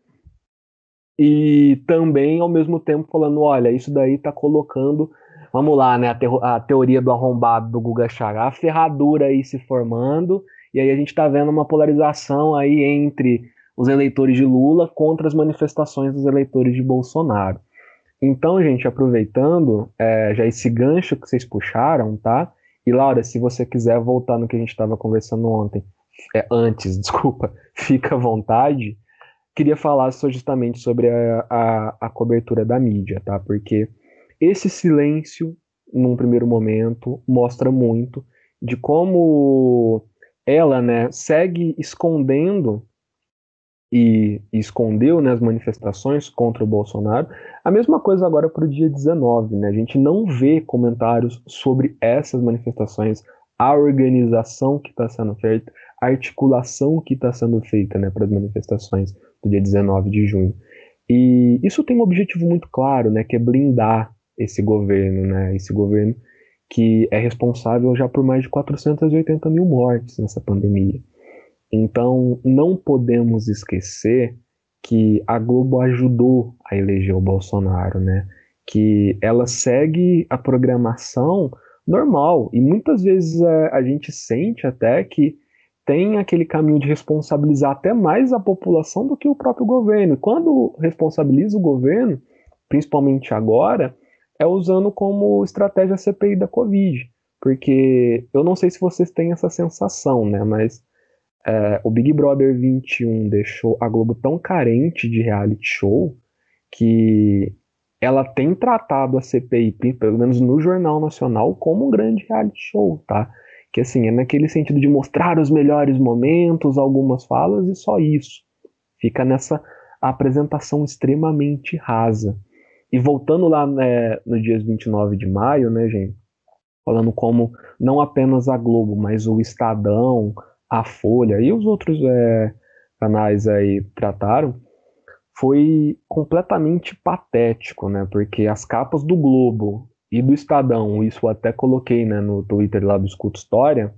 E também ao mesmo tempo falando, olha, isso daí está colocando, vamos lá, né, a, a teoria do arrombado do Guga Chara, a ferradura aí se formando e aí a gente está vendo uma polarização aí entre os eleitores de Lula contra as manifestações dos eleitores de Bolsonaro. Então, gente, aproveitando é, já esse gancho que vocês puxaram, tá? E Laura, se você quiser voltar no que a gente estava conversando ontem, é, antes, <laughs> desculpa, fica à vontade. Queria falar justamente sobre a, a, a cobertura da mídia, tá? Porque esse silêncio, num primeiro momento, mostra muito de como ela né, segue escondendo e, e escondeu né, as manifestações contra o Bolsonaro. A mesma coisa agora para o dia 19. Né? A gente não vê comentários sobre essas manifestações, a organização que está sendo feita, a articulação que está sendo feita né, para as manifestações do dia 19 de junho. E isso tem um objetivo muito claro, né, que é blindar esse governo, né, esse governo que é responsável já por mais de 480 mil mortes nessa pandemia. Então, não podemos esquecer que a Globo ajudou a eleger o Bolsonaro, né? Que ela segue a programação normal e muitas vezes a, a gente sente até que tem aquele caminho de responsabilizar até mais a população do que o próprio governo. E quando responsabiliza o governo, principalmente agora, é usando como estratégia a CPI da Covid. Porque eu não sei se vocês têm essa sensação, né? Mas é, o Big Brother 21 deixou a Globo tão carente de reality show que ela tem tratado a CPI, pelo menos no Jornal Nacional, como um grande reality show, tá? Que assim, é naquele sentido de mostrar os melhores momentos, algumas falas e só isso. Fica nessa apresentação extremamente rasa. E voltando lá né, no dia 29 de maio, né, gente? Falando como não apenas a Globo, mas o Estadão, a Folha e os outros é, canais aí trataram, foi completamente patético, né? Porque as capas do Globo e do Estadão, isso eu até coloquei né, no Twitter lá do Escuto História,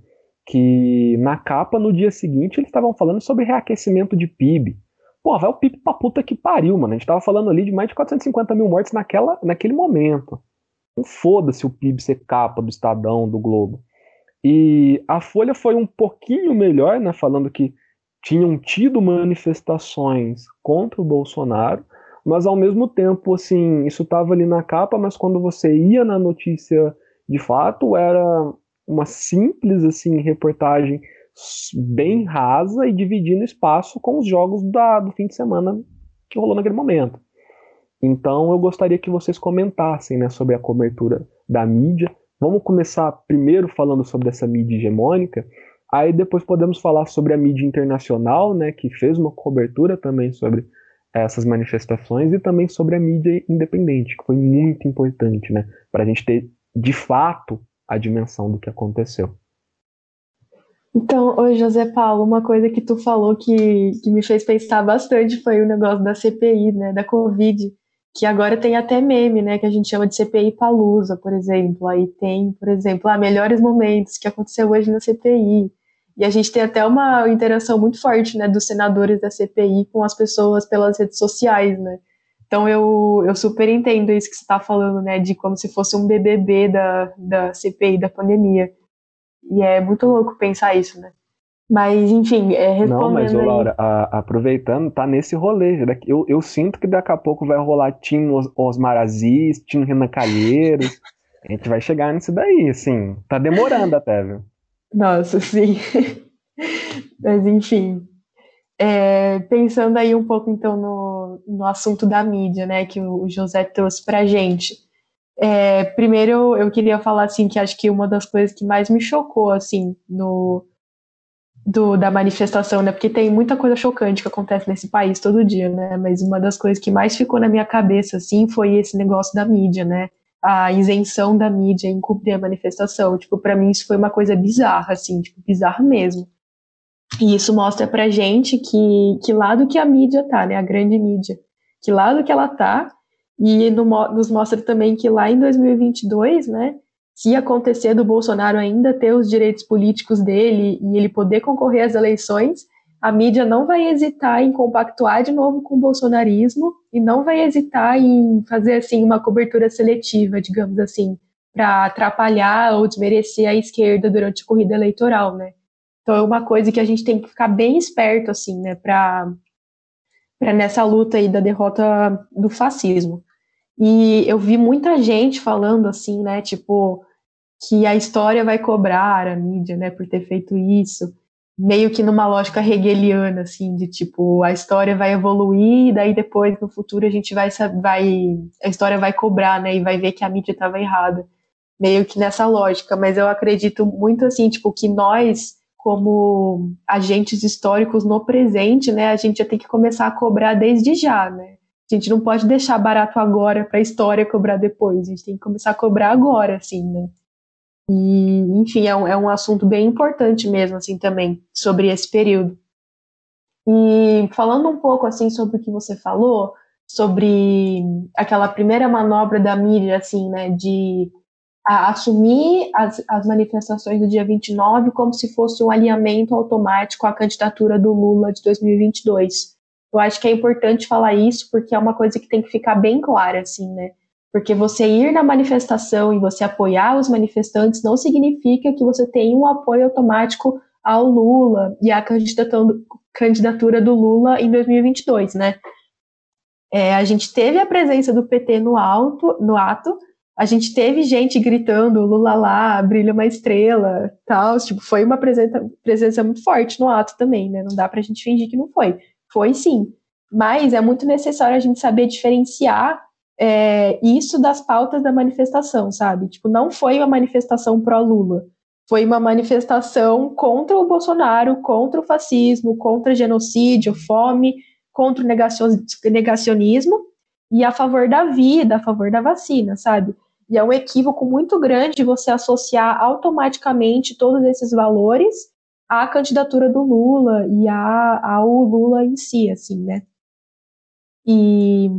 que na capa, no dia seguinte, eles estavam falando sobre reaquecimento de PIB. Pô, vai o PIB pra puta que pariu, mano. A gente tava falando ali de mais de 450 mil mortes naquela, naquele momento. Não foda-se o PIB ser capa do Estadão, do Globo. E a Folha foi um pouquinho melhor, né, falando que tinham tido manifestações contra o Bolsonaro, mas ao mesmo tempo, assim, isso estava ali na capa, mas quando você ia na notícia de fato, era uma simples assim reportagem bem rasa e dividindo espaço com os jogos da, do fim de semana que rolou naquele momento. Então eu gostaria que vocês comentassem né, sobre a cobertura da mídia. Vamos começar primeiro falando sobre essa mídia hegemônica, aí depois podemos falar sobre a mídia internacional, né, que fez uma cobertura também sobre essas manifestações e também sobre a mídia independente, que foi muito importante, né, para a gente ter de fato a dimensão do que aconteceu. Então, oi José Paulo, uma coisa que tu falou que, que me fez pensar bastante foi o negócio da CPI, né, da Covid, que agora tem até meme, né, que a gente chama de CPI Palusa, por exemplo. Aí tem, por exemplo, ah, melhores momentos que aconteceu hoje na CPI. E a gente tem até uma interação muito forte, né, dos senadores da CPI com as pessoas pelas redes sociais, né. Então eu, eu super entendo isso que você está falando, né, de como se fosse um BBB da, da CPI da pandemia. E é muito louco pensar isso, né? Mas, enfim, é, respondendo Não, mas, ô, aí- Laura, a- aproveitando, tá nesse rolê. Eu, eu sinto que daqui a pouco vai rolar Tim Os- Osmar Aziz, Tim Renan Calheiros. A gente vai chegar nisso daí, assim. Tá demorando até, viu? Nossa, <laughs> sim. Mas, enfim. É, pensando aí um pouco, então, no, no assunto da mídia, né, que o José trouxe pra gente. É, primeiro, eu queria falar, assim, que acho que uma das coisas que mais me chocou, assim, no, do, da manifestação, né, porque tem muita coisa chocante que acontece nesse país todo dia, né, mas uma das coisas que mais ficou na minha cabeça, assim, foi esse negócio da mídia, né, a isenção da mídia em cobrir a manifestação. Tipo, para mim isso foi uma coisa bizarra, assim, tipo, bizarra mesmo. E isso mostra pra gente que, que lado que a mídia tá, né, a grande mídia, que lado que ela tá, e no nos mostra também que lá em 2022, né, se acontecer do Bolsonaro ainda ter os direitos políticos dele e ele poder concorrer às eleições, a mídia não vai hesitar em compactuar de novo com o bolsonarismo e não vai hesitar em fazer assim uma cobertura seletiva, digamos assim, para atrapalhar ou desmerecer a esquerda durante a corrida eleitoral, né? Então é uma coisa que a gente tem que ficar bem esperto assim, né, para para nessa luta aí da derrota do fascismo. E eu vi muita gente falando assim, né, tipo que a história vai cobrar a mídia, né, por ter feito isso meio que numa lógica hegeliana, assim, de tipo, a história vai evoluir, e daí depois, no futuro, a gente vai, vai a história vai cobrar, né, e vai ver que a mídia estava errada. Meio que nessa lógica, mas eu acredito muito, assim, tipo, que nós, como agentes históricos no presente, né, a gente já tem que começar a cobrar desde já, né. A gente não pode deixar barato agora para a história cobrar depois, a gente tem que começar a cobrar agora, assim, né. E, enfim, é um, é um assunto bem importante mesmo, assim, também, sobre esse período. E falando um pouco, assim, sobre o que você falou, sobre aquela primeira manobra da mídia, assim, né, de assumir as, as manifestações do dia 29 como se fosse um alinhamento automático à candidatura do Lula de 2022. Eu acho que é importante falar isso porque é uma coisa que tem que ficar bem clara, assim, né? Porque você ir na manifestação e você apoiar os manifestantes não significa que você tem um apoio automático ao Lula e à candidatura, do Lula em 2022, né? É, a gente teve a presença do PT no, alto, no ato, a gente teve gente gritando Lula lá, brilha uma estrela, tal, tipo, foi uma presença, presença muito forte no ato também, né? Não dá pra gente fingir que não foi. Foi sim. Mas é muito necessário a gente saber diferenciar é, isso das pautas da manifestação, sabe? Tipo, não foi uma manifestação pró-Lula, foi uma manifestação contra o Bolsonaro, contra o fascismo, contra genocídio, fome, contra o negacionismo e a favor da vida, a favor da vacina, sabe? E é um equívoco muito grande você associar automaticamente todos esses valores à candidatura do Lula e ao Lula em si, assim, né? E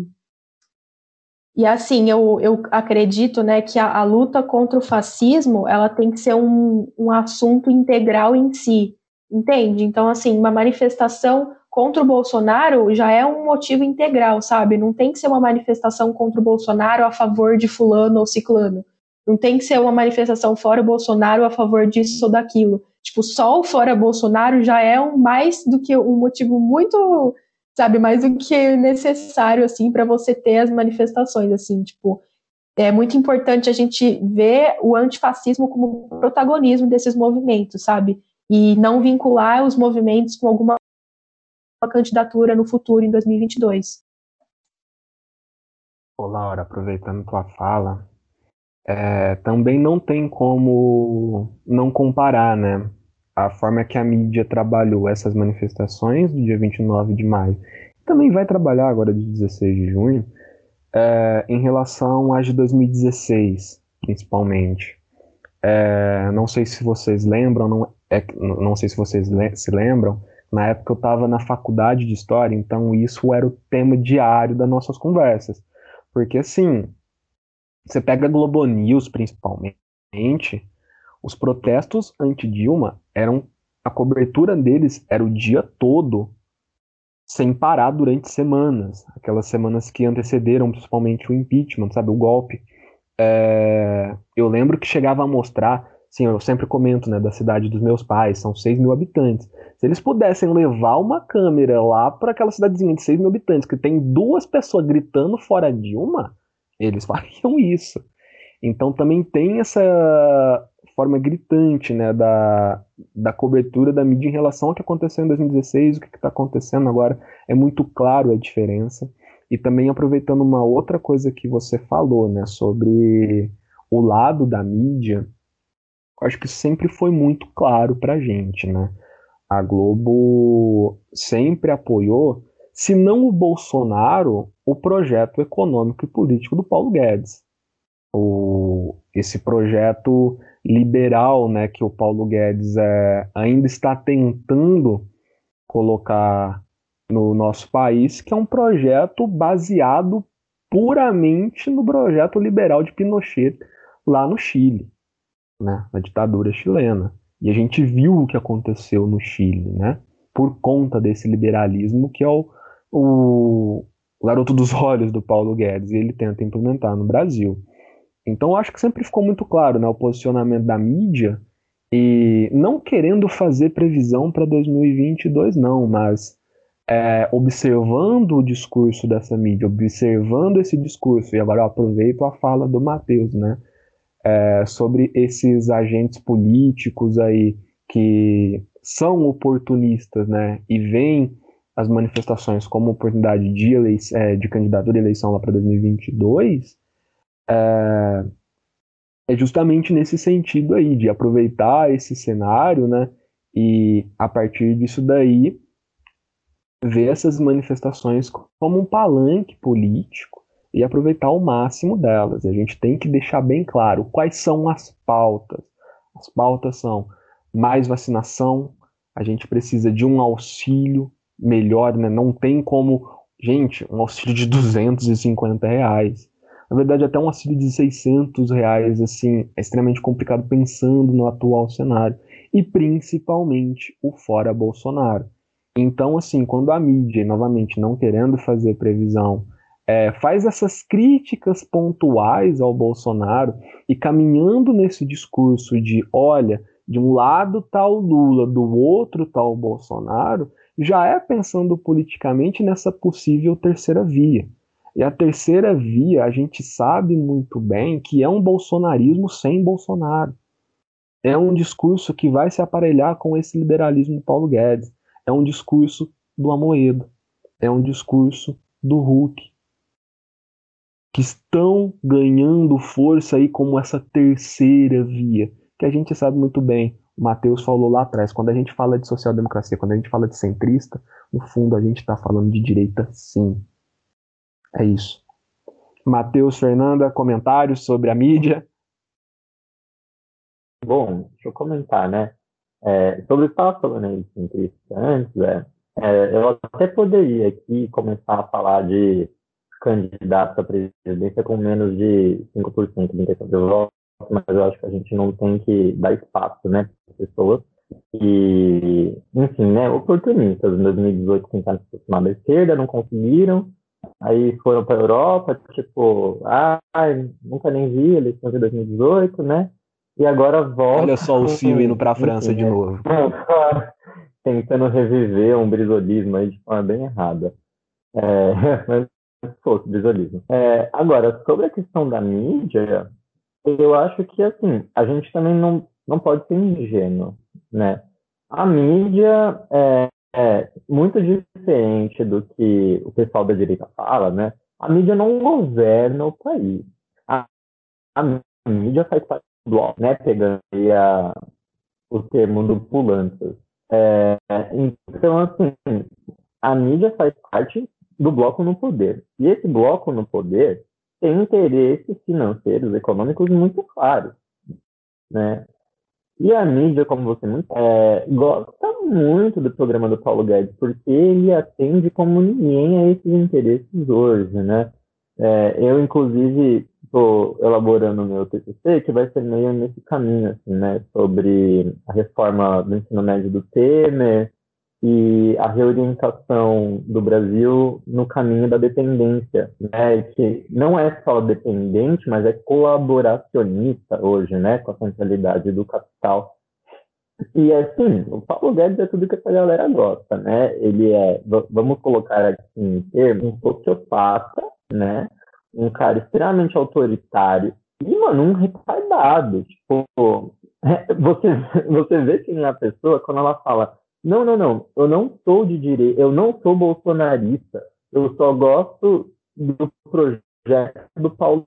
e assim, eu, eu acredito né, que a, a, luta contra o fascismo ela tem que ser um, um assunto integral em si, entende? Então, assim, uma manifestação contra o Bolsonaro já é um motivo integral, sabe? Não tem que ser uma manifestação contra o Bolsonaro a favor de fulano ou ciclano. Não tem que ser uma manifestação fora o Bolsonaro a favor disso ou daquilo. Tipo, só o fora Bolsonaro já é um mais do que um motivo muito sabe, mais do que necessário, assim, para você ter as manifestações, assim, tipo, é muito importante a gente ver o antifascismo como protagonismo desses movimentos, sabe, e não vincular os movimentos com alguma candidatura no futuro, em 2022. Ô, Laura, aproveitando tua fala, é, também não tem como não comparar, né? A forma que a mídia trabalhou essas manifestações do dia 29 de maio, também vai trabalhar agora de 16 de junho, é, em relação às de 2016, principalmente. É, não sei se vocês lembram, não, é, não sei se vocês le se lembram, na época eu estava na faculdade de História, então isso era o tema diário das nossas conversas. Porque assim, você pega a Globo News principalmente, os protestos anti-Dilma eram. A cobertura deles era o dia todo, sem parar durante semanas. Aquelas semanas que antecederam principalmente o impeachment, sabe? O golpe. É, eu lembro que chegava a mostrar. Sim, eu sempre comento, né, da cidade dos meus pais, são 6 mil habitantes. Se eles pudessem levar uma câmera lá para aquela cidadezinha de 6 mil habitantes, que tem duas pessoas gritando fora Dilma, eles <laughs> fariam isso. Então também tem essa forma gritante né, da, da cobertura da mídia em relação ao que aconteceu em 2016, o que está acontecendo agora. É muito claro a diferença. E também aproveitando uma outra coisa que você falou, né, sobre o lado da mídia, acho que sempre foi muito claro para a gente, né? A Globo sempre apoiou, se não o Bolsonaro, o projeto econômico e político do Paulo Guedes. O, esse projeto liberal né, que o Paulo Guedes é, ainda está tentando colocar no nosso país, que é um projeto baseado puramente no projeto liberal de Pinochet lá no Chile, né, na ditadura chilena. E a gente viu o que aconteceu no Chile, né, por conta desse liberalismo que é o, o garoto dos olhos do Paulo Guedes, e ele tenta implementar no Brasil. Então acho que sempre ficou muito claro né, o posicionamento da mídia e não querendo fazer previsão para 2022 não, mas é, observando o discurso dessa mídia, observando esse discurso, e agora eu aproveito a fala do Matheus, né, é, sobre esses agentes políticos aí que são oportunistas, né, e veem as manifestações como oportunidade de, é, de candidatura à eleição lá para 2022, é, é justamente nesse sentido aí, de aproveitar esse cenário, né? E a partir disso daí, ver essas manifestações como um palanque político e aproveitar o máximo delas. E a gente tem que deixar bem claro quais são as pautas. As pautas são mais vacinação, a gente precisa de um auxílio melhor, né? Não tem como, gente, um auxílio de 250 reais. Na verdade, até um auxílio de 600 reais, assim, é extremamente complicado pensando no atual cenário. E principalmente o fora Bolsonaro. Então, assim, quando a mídia, novamente, não querendo fazer previsão, é, faz essas críticas pontuais ao Bolsonaro e caminhando nesse discurso de, olha, de um lado tá o Lula, do outro tá o Bolsonaro, já é pensando politicamente nessa possível terceira via E a terceira via, a gente sabe muito bem que é um bolsonarismo sem Bolsonaro. É um discurso que vai se aparelhar com esse liberalismo do Paulo Guedes. É um discurso do Amoedo. É um discurso do Hulk. Que estão ganhando força aí como essa terceira via. Que a gente sabe muito bem. O Matheus falou lá atrás. Quando a gente fala de social-democracia, quando a gente fala de centrista, no fundo a gente está falando de direita sim. É isso. Matheus, Fernanda, comentários sobre a mídia? Bom, deixa eu comentar, né? É, sobre o que estava falando aí de antes, é, é, eu até poderia aqui começar a falar de candidatos à presidência com menos de 5% de intenção de voto, mas eu acho que a gente não tem que dar espaço, né, para pessoas e, enfim, né, oportunistas. Em 2018 tentaram se aproximar da esquerda, não conseguiram, aí foram para a Europa, tipo, ah, nunca nem vi eleições de 2018, né? E agora volta. Olha só o filme indo para a França enfim, de né? novo. <laughs> Tentando reviver um brisolismo aí de forma bem errada. É, <laughs> mas fosse brisolismo. É, agora, sobre a questão da mídia, eu acho que assim, a gente também não, não pode ser ingênuo, né? A mídia é, é, muito diferente do que o pessoal da direita fala, né? A mídia não governa o país. A, a mídia faz parte do né? Pegando a, o termo do Pulanças. É, então, assim, a mídia faz parte do bloco no poder. E esse bloco no poder tem interesses financeiros, econômicos muito claros, né? E a mídia, como você muito é, gosta muito do programa do Paulo Guedes, porque ele atende como ninguém a esses interesses hoje, né? É, eu, inclusive, estou elaborando o meu TCC, que vai ser meio nesse caminho, assim, né? Sobre a reforma do ensino médio do Temer, e a reorientação do Brasil no caminho da dependência, né, que não é só dependente, mas é colaboracionista hoje, né, com a centralidade do capital. E assim, o Paulo Guedes é tudo que essa galera gosta, né? Ele é, vamos colocar aqui em termos, um sociopata, né? Um cara extremamente autoritário e, mano, um retardado. Tipo, <laughs> você, você vê quem é a pessoa quando ela fala não, não, não. Eu não sou de direita, eu não sou bolsonarista. Eu só gosto do projeto do Paulo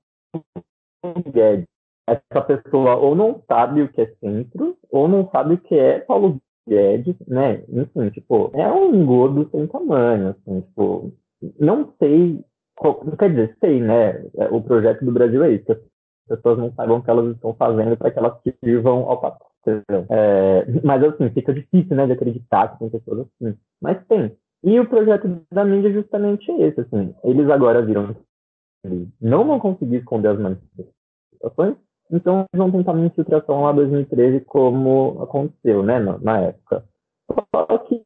Guedes. Essa pessoa ou não sabe o que é centro, ou não sabe o que é Paulo Guedes, né? Enfim, tipo, é um engodo sem tamanho, assim, tipo, não sei, não quer dizer, sei, né? O projeto do Brasil é isso, as pessoas não saibam o que elas estão fazendo para que elas sirvam ao papel é, mas assim, fica difícil, né, de acreditar que tem pessoas assim. Mas tem. E o projeto da mídia é justamente esse, assim. Eles agora viram que não vão conseguir esconder as manifestações, então eles vão tentar uma infiltração lá em 2013, como aconteceu, né, na, na época. Só que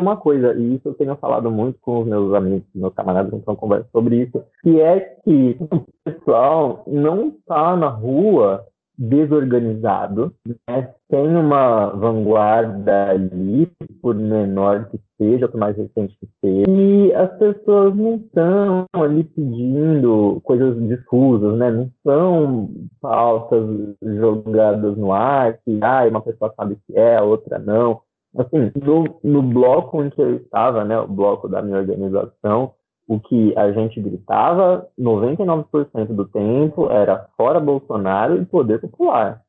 uma coisa, e isso eu tenho falado muito com os meus amigos, meus camaradas, então conversa sobre isso, que é que o pessoal não está na rua desorganizado, né? tem uma vanguarda ali, por menor que seja, por mais recente que seja, e as pessoas não estão ali pedindo coisas difusas, né? não são pautas jogadas no ar, que ah, uma pessoa sabe que é, a outra não. Assim, no, no bloco em que eu estava, né, o bloco da minha organização, o que a gente gritava 99% do tempo era fora Bolsonaro e poder popular.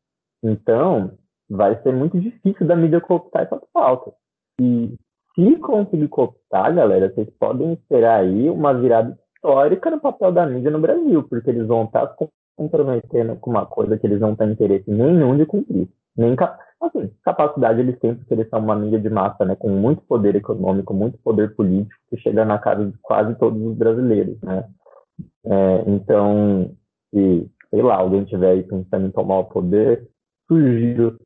Então, vai ser muito difícil da mídia cooptar essa pauta. E se conseguir cooptar, galera, vocês podem esperar aí uma virada histórica no papel da mídia no Brasil, porque eles vão estar se comprometendo com uma coisa que eles não têm interesse nenhum de cumprir. Nem assim, capacidade eles têm, porque eles são uma mídia de massa, né, com muito poder econômico, muito poder político, que chega na casa de quase todos os brasileiros, né. É, então, se, sei lá, alguém tiver aí pensando em tomar o poder, sugiro,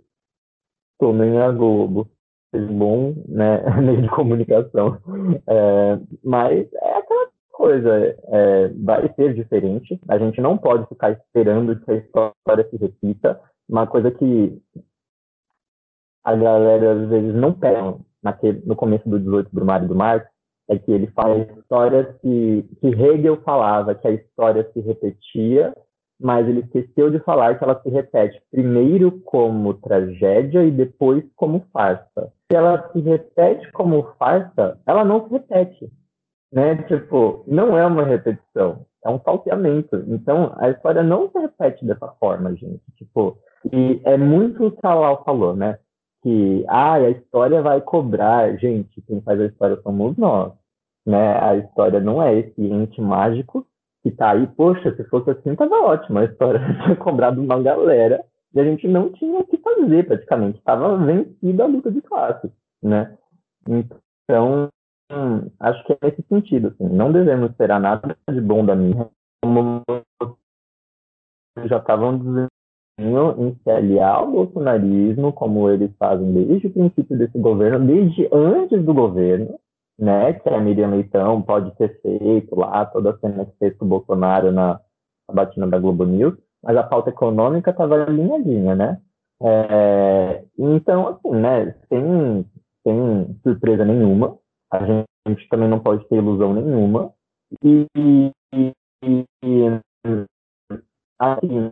tomem a Globo, seja bom, né, <laughs> meio de comunicação. É, mas é aquela coisa, é, vai ser diferente, a gente não pode ficar esperando que a história se repita, uma coisa que a galera às vezes não pega naquele, no começo do 18 do Mário do Marcos é que ele fala a história que, que Hegel falava que a história se repetia, mas ele esqueceu de falar que ela se repete primeiro como tragédia e depois como farsa. Se ela se repete como farsa, ela não se repete, né? Tipo, não é uma repetição, é um salteamento. Então, a história não se repete dessa forma, gente. Tipo, e é muito o que a Lau falou, né? Que ah, a história vai cobrar. Gente, quem faz a história somos nós. Né? A história não é esse ente mágico que tá aí. Poxa, se fosse assim, tava ótimo. A história <laughs> tinha cobrado uma galera e a gente não tinha o que fazer praticamente. Estava vencida a luta de classes, né? Então, hum, acho que é nesse sentido. Assim, não devemos esperar nada de bom da minha, como já estavam dizendo aliar ao bolsonarismo, como eles fazem desde o princípio desse governo, desde antes do governo, né, que a Miriam Leitão pode ter feito lá, toda a cena que fez com o Bolsonaro na, na batina da Globo News, mas a pauta econômica estava alinhadinha, né? É, então, assim, né, sem, sem surpresa nenhuma, a gente, a gente também não pode ter ilusão nenhuma, e, e, e assim,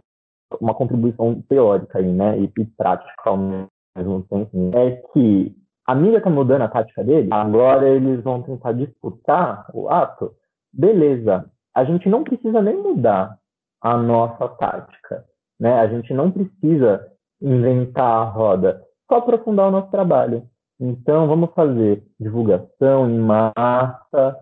uma contribuição teórica aí, né, e, e prática ao mesmo tempo, é que a mídia está mudando a tática dele, agora eles vão tentar disputar o ato. Beleza, a gente não precisa nem mudar a nossa tática, né? A gente não precisa inventar a roda, só aprofundar o nosso trabalho. Então, vamos fazer divulgação em massa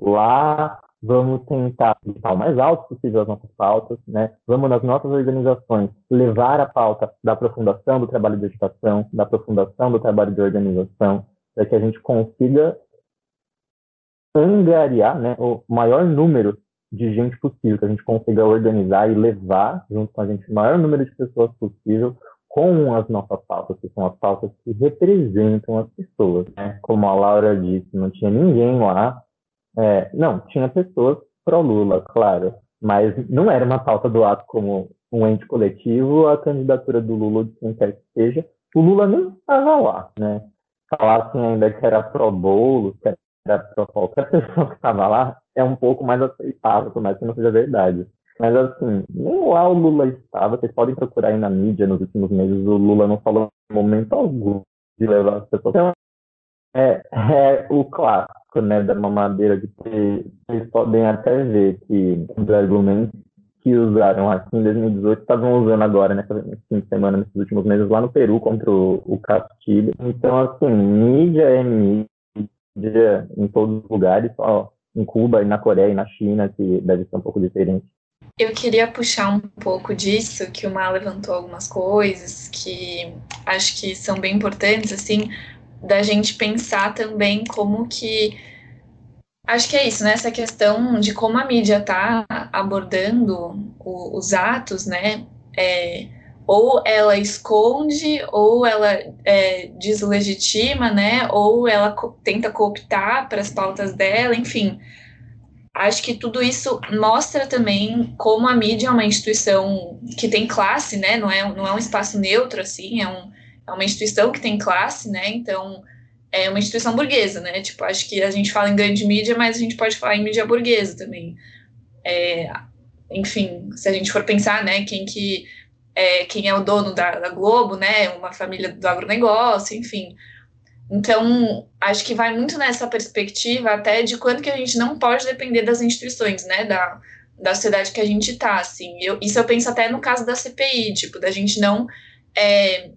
lá vamos tentar estar o mais alto possível as nossas pautas, né? Vamos nas nossas organizações levar a pauta da aprofundação do trabalho de educação, da aprofundação do trabalho de organização, para que a gente consiga angariar, né, o maior número de gente possível, que a gente consiga organizar e levar junto com a gente o maior número de pessoas possível com as nossas pautas, que são as pautas que representam as pessoas. Né? Como a Laura disse, não tinha ninguém lá é, não, tinha pessoas pró-Lula, claro, mas não era uma pauta do ato como um ente coletivo a candidatura do Lula de quem quer que seja. O Lula nem estava lá, né? Falassem ainda que era pró-Bolo, que era pró qualquer pessoa que estava lá, é um pouco mais aceitável, por mais que não seja verdade. Mas assim, nem lá o Lula estava, vocês podem procurar aí na mídia nos últimos meses, o Lula não falou em momento algum de levar as pessoas. Então, é, é o clássico né, da mamadeira que vocês podem até ver que os argumentos que usaram aqui em 2018 estavam usando agora nessa fim de semana, nesses últimos meses, lá no Peru contra o, o Castilho. Então, assim, mídia é mídia em todos os lugares, só em Cuba e na Coreia e na China, que deve ser um pouco diferente. Eu queria puxar um pouco disso, que o Mar levantou algumas coisas que acho que são bem importantes, assim, da gente pensar também como que acho que é isso, né? Essa questão de como a mídia está abordando o, os atos, né? É, ou ela esconde, ou ela é, deslegitima, né? Ou ela co tenta cooptar para as pautas dela, enfim. Acho que tudo isso mostra também como a mídia é uma instituição que tem classe, né? Não é, não é um espaço neutro, assim, é um, é uma instituição que tem classe, né? Então, é uma instituição burguesa, né? Tipo, acho que a gente fala em grande mídia, mas a gente pode falar em mídia burguesa também. É, enfim, se a gente for pensar, né, quem que é, quem é o dono da, da Globo, né? Uma família do agronegócio, enfim. Então, acho que vai muito nessa perspectiva até de quanto que a gente não pode depender das instituições, né? Da, da sociedade que a gente tá, assim. Eu, isso eu penso até no caso da CPI, tipo, da gente não é,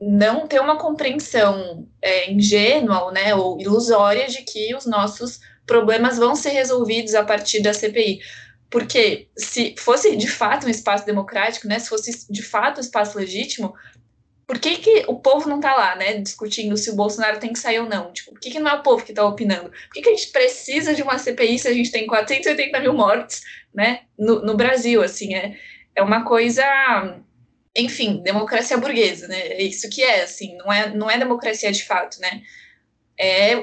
não ter uma compreensão é, ingênua né, ou ilusória de que os nossos problemas vão ser resolvidos a partir da CPI. Porque se fosse de fato um espaço democrático, né, se fosse de fato um espaço legítimo, por que, que o povo não está lá, né, discutindo se o Bolsonaro tem que sair ou não? Tipo, por que, que não é o povo que está opinando? Por que, que a gente precisa de uma CPI se a gente tem 480 mil mortes, né, no, no Brasil, assim, é, é uma coisa enfim, democracia burguesa, né? É isso que é, assim, não é, não é democracia de fato, né? É,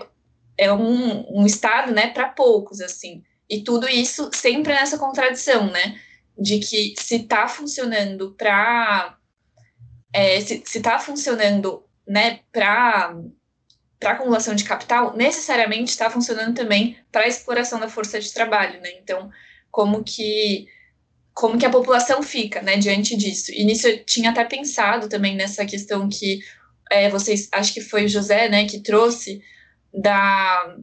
é um, um Estado, né, para poucos, assim. E tudo isso sempre nessa contradição, né? De que se está funcionando para. É, se, está funcionando, né, para para acumulação de capital, necessariamente está funcionando também para a exploração da força de trabalho, né? Então, como que como que a população fica, né, diante disso? E nisso eu tinha até pensado também nessa questão que é, vocês, acho que foi o José, né, que trouxe da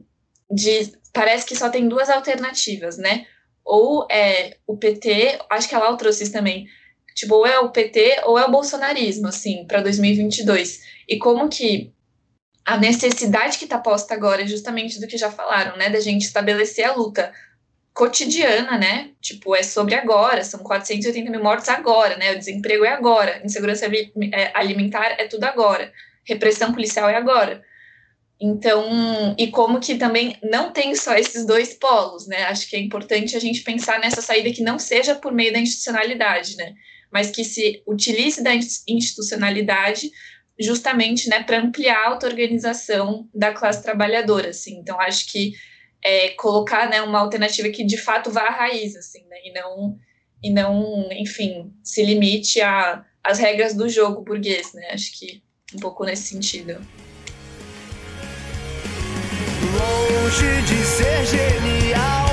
de parece que só tem duas alternativas, né? Ou é o PT, acho que a Lau trouxe isso também, tipo, ou é o PT ou é o bolsonarismo, assim, para 2022. E como que a necessidade que está posta agora é justamente do que já falaram, né, da gente estabelecer a luta cotidiana, né, tipo, é sobre agora, são 480 mil mortos agora, né, o desemprego é agora, insegurança é, alimentar é tudo agora, repressão policial é agora. Então, e como que também não tem só esses dois polos, né? Acho que é importante a gente pensar nessa saída que não seja por meio da institucionalidade, né? Mas que se utilize da institucionalidade justamente, né, para ampliar a auto-organização da classe trabalhadora, assim. Então, acho que é, colocar, né, uma alternativa que de fato vá à raiz, assim, né? E não, e não, enfim, se limite a as regras do jogo burguês, né? Acho que um pouco nesse sentido longe de ser genial,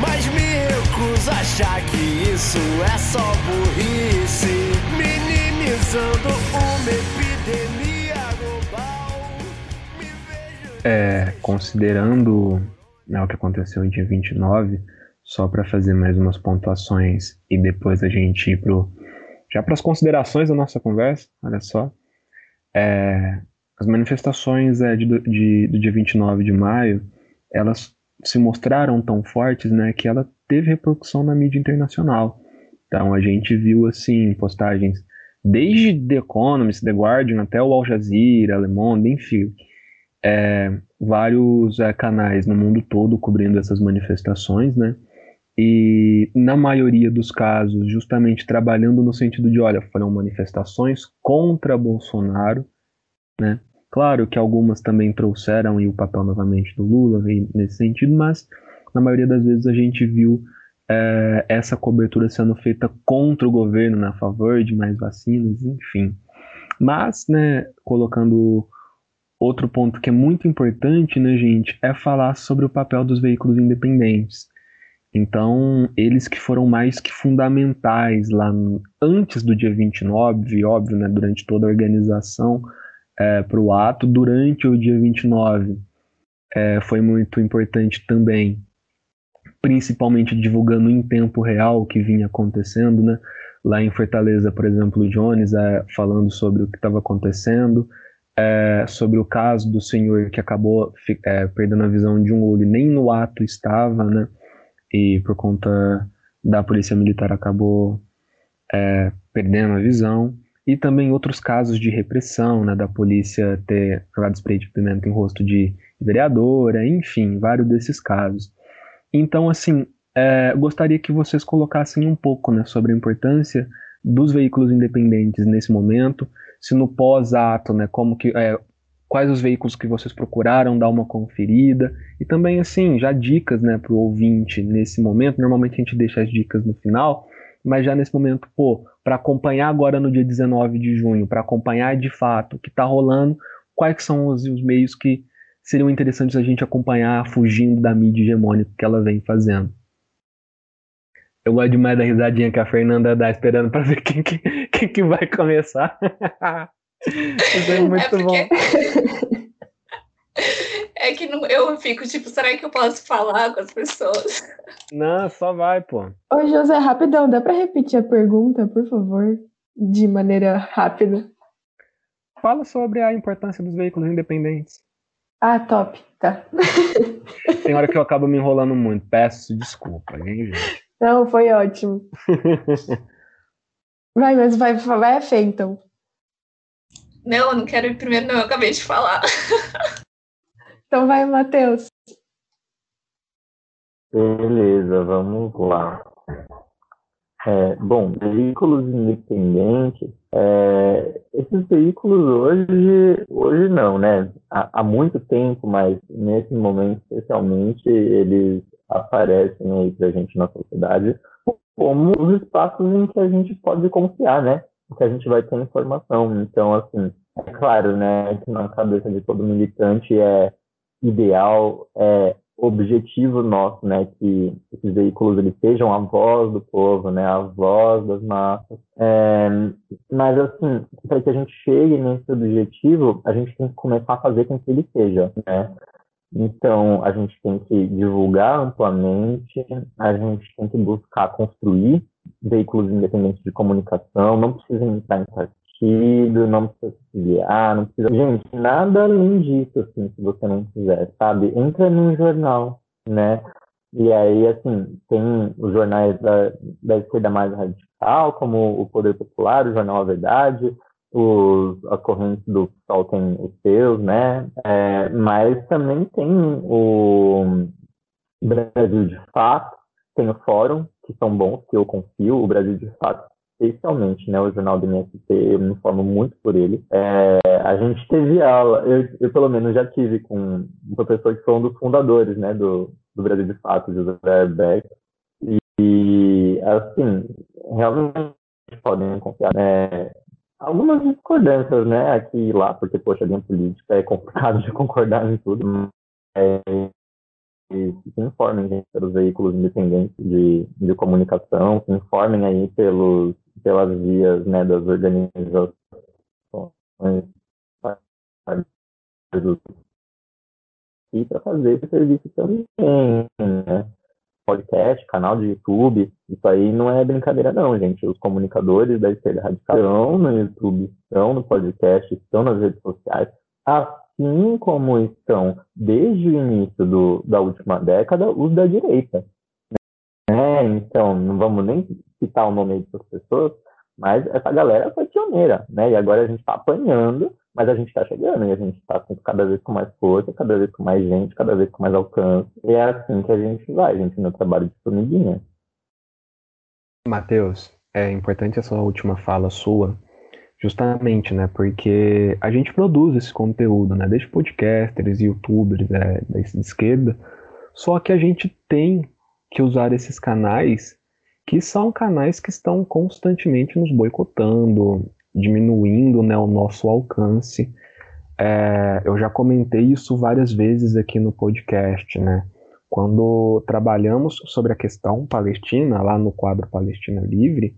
mas me recuso a achar que isso é só burrice, minimizando uma epidemia global. Vejo... É, considerando né, o que aconteceu dia 29, só para fazer mais umas pontuações e depois a gente ir pro, já para as considerações da nossa conversa, olha só. É, as manifestações é, de, de, do dia 29 de maio, elas se mostraram tão fortes, né, que ela teve repercussão na mídia internacional. Então a gente viu assim postagens desde The Economist, The Guardian até o Al Jazeera, Le Monde, enfim, é, vários é, canais no mundo todo cobrindo essas manifestações, né? E na maioria dos casos, justamente trabalhando no sentido de, olha, foram manifestações contra Bolsonaro, né? Claro que algumas também trouxeram e o papel novamente do Lula nesse sentido, mas na maioria das vezes a gente viu é, essa cobertura sendo feita contra o governo, né, a favor de mais vacinas, enfim. Mas, né, colocando outro ponto que é muito importante, né, gente, é falar sobre o papel dos veículos independentes. Então, eles que foram mais que fundamentais lá no, antes do dia 29, óbvio, né, durante toda a organização é, para o ato durante o dia 29 é, foi muito importante também, principalmente divulgando em tempo real o que vinha acontecendo, né? Lá em Fortaleza, por exemplo, o Jones é, falando sobre o que estava acontecendo, é, sobre o caso do senhor que acabou é, perdendo a visão de um olho, nem no ato estava, né? E por conta da polícia militar acabou é, perdendo a visão e também outros casos de repressão, né, da polícia ter jogado spray de pimenta em rosto de vereadora, enfim, vários desses casos. Então, assim, é, gostaria que vocês colocassem um pouco né, sobre a importância dos veículos independentes nesse momento, se no pós-ato, né, como que, é, quais os veículos que vocês procuraram dar uma conferida, e também, assim, já dicas né, para o ouvinte nesse momento, normalmente a gente deixa as dicas no final, mas já nesse momento, pô, para acompanhar agora no dia 19 de junho, para acompanhar de fato o que está rolando, quais são os, os, meios que seriam interessantes a gente acompanhar fugindo da mídia hegemônica que ela vem fazendo. Eu gosto demais da risadinha que a Fernanda dá esperando para ver quem que, <laughs> quem que vai começar. <laughs> Isso é muito é porque... bom. <laughs> É que não, eu fico tipo, será que eu posso falar com as pessoas? Não, só vai, pô. Ô, José, rapidão, dá pra repetir a pergunta, por favor? De maneira rápida. Fala sobre a importância dos veículos independentes. Ah, top, tá. Tem hora que eu acabo me enrolando muito. Peço desculpa, hein, gente? Não, foi ótimo. <laughs> vai, mas vai, vai a Fê, então. Não, eu não quero ir primeiro, não. Eu acabei de falar. <laughs> Então vai, Matheus. Beleza, vamos lá. É, bom, veículos independentes, é, esses veículos hoje, hoje não, né? Há, há, muito tempo, mas nesse momento especialmente, eles aparecem aí pra gente na sociedade como os espaços em que a gente pode confiar, né? Que a gente vai ter informação. Então, assim, É claro, né, que na cabeça de todo militante é ideal, é objetivo nosso, né, que esses veículos eles sejam a voz do povo, né, a voz das massas. É, mas assim, para que a gente chegue nesse objetivo, a gente tem que começar a fazer com que ele seja, né? Então, a gente tem que divulgar amplamente, a gente tem que buscar construir veículos independentes de comunicação, não precisa entrar em partido, não precisa se filiar, não precisa. Gente, nada além disso, assim, se você não quiser, sabe? Entra num jornal, né? E aí, assim, tem os jornais da, da esquerda mais radical, como o Poder Popular, o Jornal A Verdade, os, a corrente do PSOL tem os seus, né? É, mas também tem o Brasil de Fato, tem o Fórum, que são bons, que eu confio, o Brasil de Fato especialmente, né, o jornal do MST, eu me informo muito por ele. É, a gente teve aula, eu, eu, pelo menos já tive com um professor que foi um dos fundadores, né, do, do Brasil de Fato, José Beck, e assim, realmente podem confiar, né, algumas discordâncias, né, aqui e lá, porque, poxa, a política é complicado de <laughs> concordar em tudo, é, se informem gente, pelos veículos independentes de, de comunicação, se informem aí pelos, pelas vias né, das organizações e para fazer esse serviço também, né? Podcast, canal de YouTube, isso aí não é brincadeira não, gente. Os comunicadores da esquerda radical estão no YouTube, estão no podcast, estão nas redes sociais, assim como estão desde o início do, da última década os da direita. Né? Então, não vamos nem citar o nome dessas pessoas, mas essa galera foi pioneira, né? E agora a gente está apanhando mas a gente está chegando e a gente está cada vez com mais força, cada vez com mais gente, cada vez com mais alcance. E é assim que a gente vai, a gente no trabalho de formiguinha. Matheus, é importante essa última fala sua, justamente, né? Porque a gente produz esse conteúdo, né? Desde podcasters, youtubers né, da esquerda, só que a gente tem que usar esses canais que são canais que estão constantemente nos boicotando, diminuindo né, o nosso alcance. É, eu já comentei isso várias vezes aqui no podcast, né? Quando trabalhamos sobre a questão palestina, lá no quadro Palestina Livre,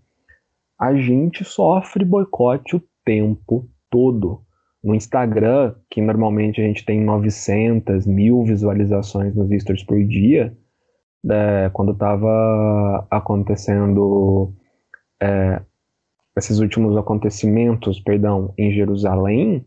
a gente sofre boicote o tempo todo. No Instagram, que normalmente a gente tem 900, mil visualizações nos stories por dia, é, quando estava acontecendo é, esses últimos acontecimentos, perdão, em Jerusalém,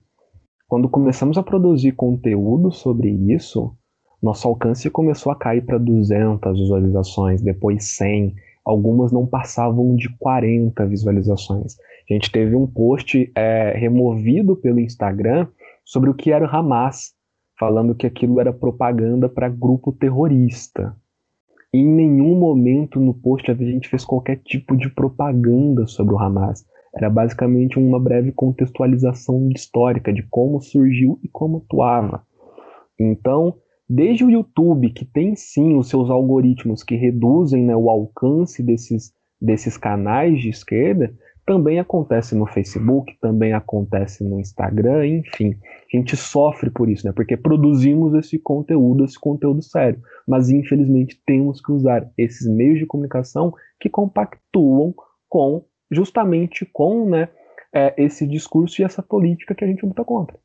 quando começamos a produzir conteúdo sobre isso, nosso alcance começou a cair para 200 visualizações, depois 100, algumas não passavam de 40 visualizações. A gente teve um post é, removido pelo Instagram sobre o que era o Hamas, falando que aquilo era propaganda para grupo terrorista. Em nenhum momento no post a gente fez qualquer tipo de propaganda sobre o Hamas. Era basicamente uma breve contextualização histórica de como surgiu e como atuava. Então, desde o YouTube, que tem sim os seus algoritmos que reduzem né, o alcance desses, desses canais de esquerda, também acontece no Facebook, também acontece no Instagram, enfim. A gente sofre por isso, né? Porque produzimos esse conteúdo, esse conteúdo sério. Mas infelizmente temos que usar esses meios de comunicação que compactuam com justamente com né, é, esse discurso e essa política que a gente luta contra.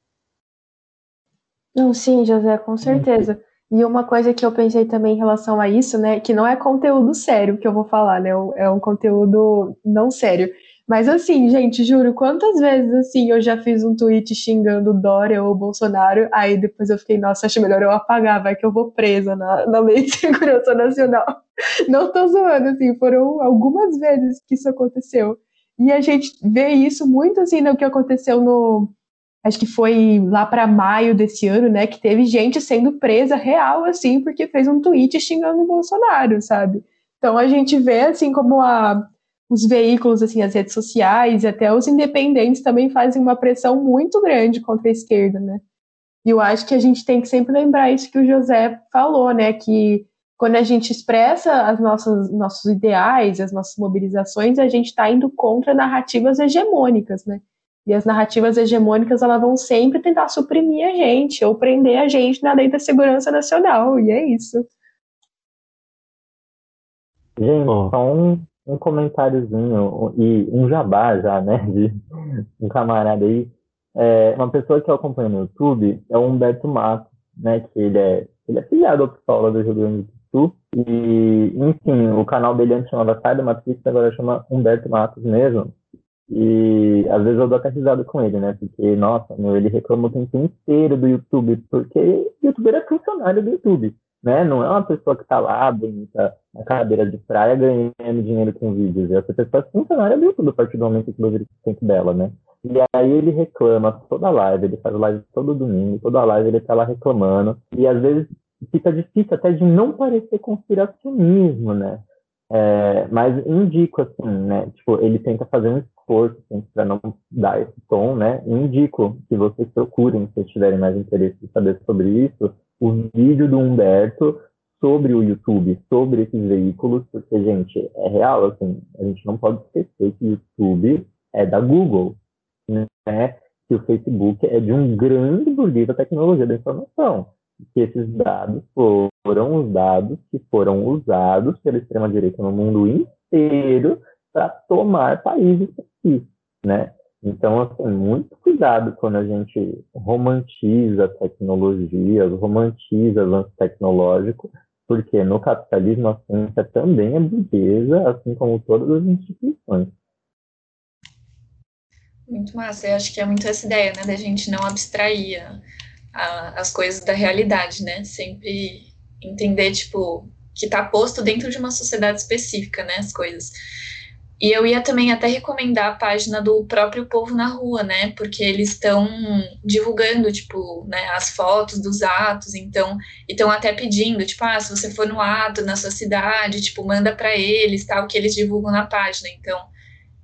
Não, sim, José, com certeza. E uma coisa que eu pensei também em relação a isso, né, que não é conteúdo sério que eu vou falar, né, é um conteúdo não sério, mas assim, gente, juro, quantas vezes assim eu já fiz um tweet xingando Dória ou Bolsonaro, aí depois eu fiquei, nossa, acho melhor eu apagar, vai que eu vou presa na, na Lei de <laughs> Segurança Nacional. Não tô zoando, assim, foram algumas vezes que isso aconteceu. E a gente vê isso muito assim no que aconteceu no. Acho que foi lá para maio desse ano, né? Que teve gente sendo presa real, assim, porque fez um tweet xingando o Bolsonaro, sabe? Então a gente vê, assim, como a os veículos, assim, as redes sociais, até os independentes também fazem uma pressão muito grande contra a esquerda, né? E eu acho que a gente tem que sempre lembrar isso que o José falou, né? Que quando a gente expressa as nossas nossos ideais, as nossas mobilizações, a gente está indo contra narrativas hegemônicas, né? E as narrativas hegemônicas elas vão sempre tentar suprimir a gente ou prender a gente na lei da segurança nacional. E é isso. Gente, só um comentáriozinho e um jabá já, né? <laughs> De um camarada aí. É, uma pessoa que eu acompanho no YouTube é o Humberto Matos, né? Que ele é, ele é filiado ao PSOL do Rio Grande do Sul. E, enfim, o canal dele antes chamava Sai da Matrix, agora chama Humberto Matos mesmo. E às vezes eu dou até risada com ele, né? Porque, nossa, meu, ele reclama o tempo inteiro do YouTube, porque o youtuber é funcionário do YouTube, né? Não é uma pessoa que tá lá, bonita, na cadeira de praia, ganhando dinheiro com vídeos. Essa pessoa é funcionária do YouTube a partir do momento que eu tempo dela, né? E aí ele reclama toda live, ele faz live todo domingo, toda live ele tá lá reclamando. E às vezes fica difícil até de não parecer conspiracionismo, né? É, mas indico, assim, né? Tipo, ele tenta fazer um esforço assim, para não dar esse tom, né? Indico que vocês procurem, se tiverem mais interesse em saber sobre isso, o vídeo do Humberto sobre o YouTube, sobre esses veículos, porque, gente, é real, assim, a gente não pode esquecer que o YouTube é da Google, né? Que o Facebook é de um grande burguês da tecnologia da informação que esses dados foram os dados que foram usados pela extrema-direita no mundo inteiro para tomar países aqui, né? Então, assim, muito cuidado quando a gente romantiza tecnologias, romantiza avanço tecnológico, porque no capitalismo a ciência também é burguesa, assim como todas as instituições. Muito massa, eu acho que é muito essa ideia, né, da gente não abstrair a, as coisas da realidade, né? Sempre entender, tipo, que está posto dentro de uma sociedade específica, né? As coisas. E eu ia também até recomendar a página do próprio Povo na Rua, né? Porque eles estão divulgando, tipo, né, as fotos dos atos, então, e estão até pedindo, tipo, ah, se você for no ato na sua cidade, tipo, manda para eles, tal, que eles divulgam na página. Então,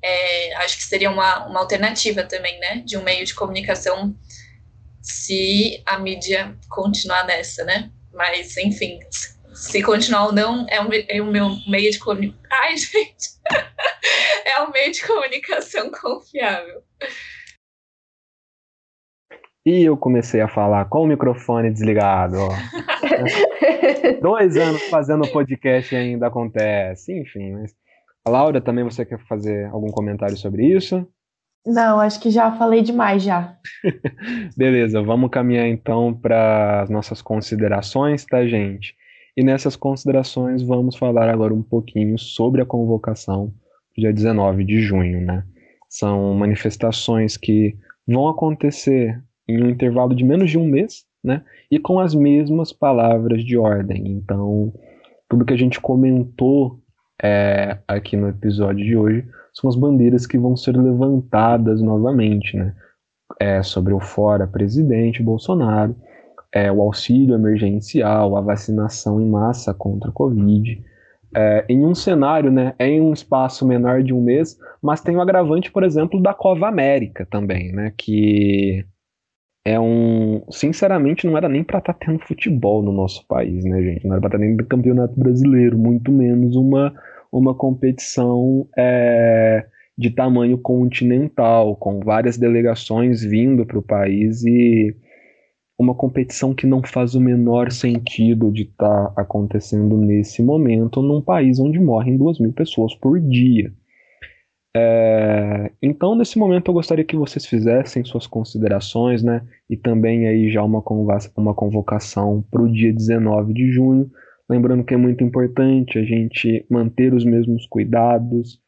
é, acho que seria uma, uma alternativa também, né? De um meio de comunicação se a mídia continuar nessa, né? Mas, enfim, se continuar ou não, é o, é o meu meio de comunicação. <laughs> Ai, gente! <laughs> é o meio de comunicação confiável. E eu comecei a falar com o microfone desligado. Ó. <laughs> Dois anos fazendo podcast ainda acontece. Enfim, mas. A Laura, também você quer fazer algum comentário sobre isso? Não, acho que já falei demais já. Beleza, vamos caminhar então para as nossas considerações, tá, gente? E nessas considerações vamos falar agora um pouquinho sobre a convocação do dia 19 de junho, né? São manifestações que vão acontecer em um intervalo de menos de um mês, né? E com as mesmas palavras de ordem. Então, tudo que a gente comentou é, aqui no episódio de hoje são as bandeiras que vão ser levantadas novamente, né? É, sobre o fora presidente Bolsonaro, é, o auxílio emergencial, a vacinação em massa contra a Covid. É, em um cenário, né, é em um espaço menor de um mês, mas tem o agravante, por exemplo, da Cova América também, né, que é um. Sinceramente, não era nem para estar tá tendo futebol no nosso país, né, gente? Não era para estar tá nem campeonato brasileiro, muito menos uma uma competição é, de tamanho continental, com várias delegações vindo para o país e uma competição que não faz o menor sentido de estar tá acontecendo nesse momento num país onde morrem duas mil pessoas por dia. É, então, nesse momento, eu gostaria que vocês fizessem suas considerações, né? E também aí já uma, uma convocação para o dia 19 de junho, Lembrando que é muito importante a gente manter os mesmos cuidados.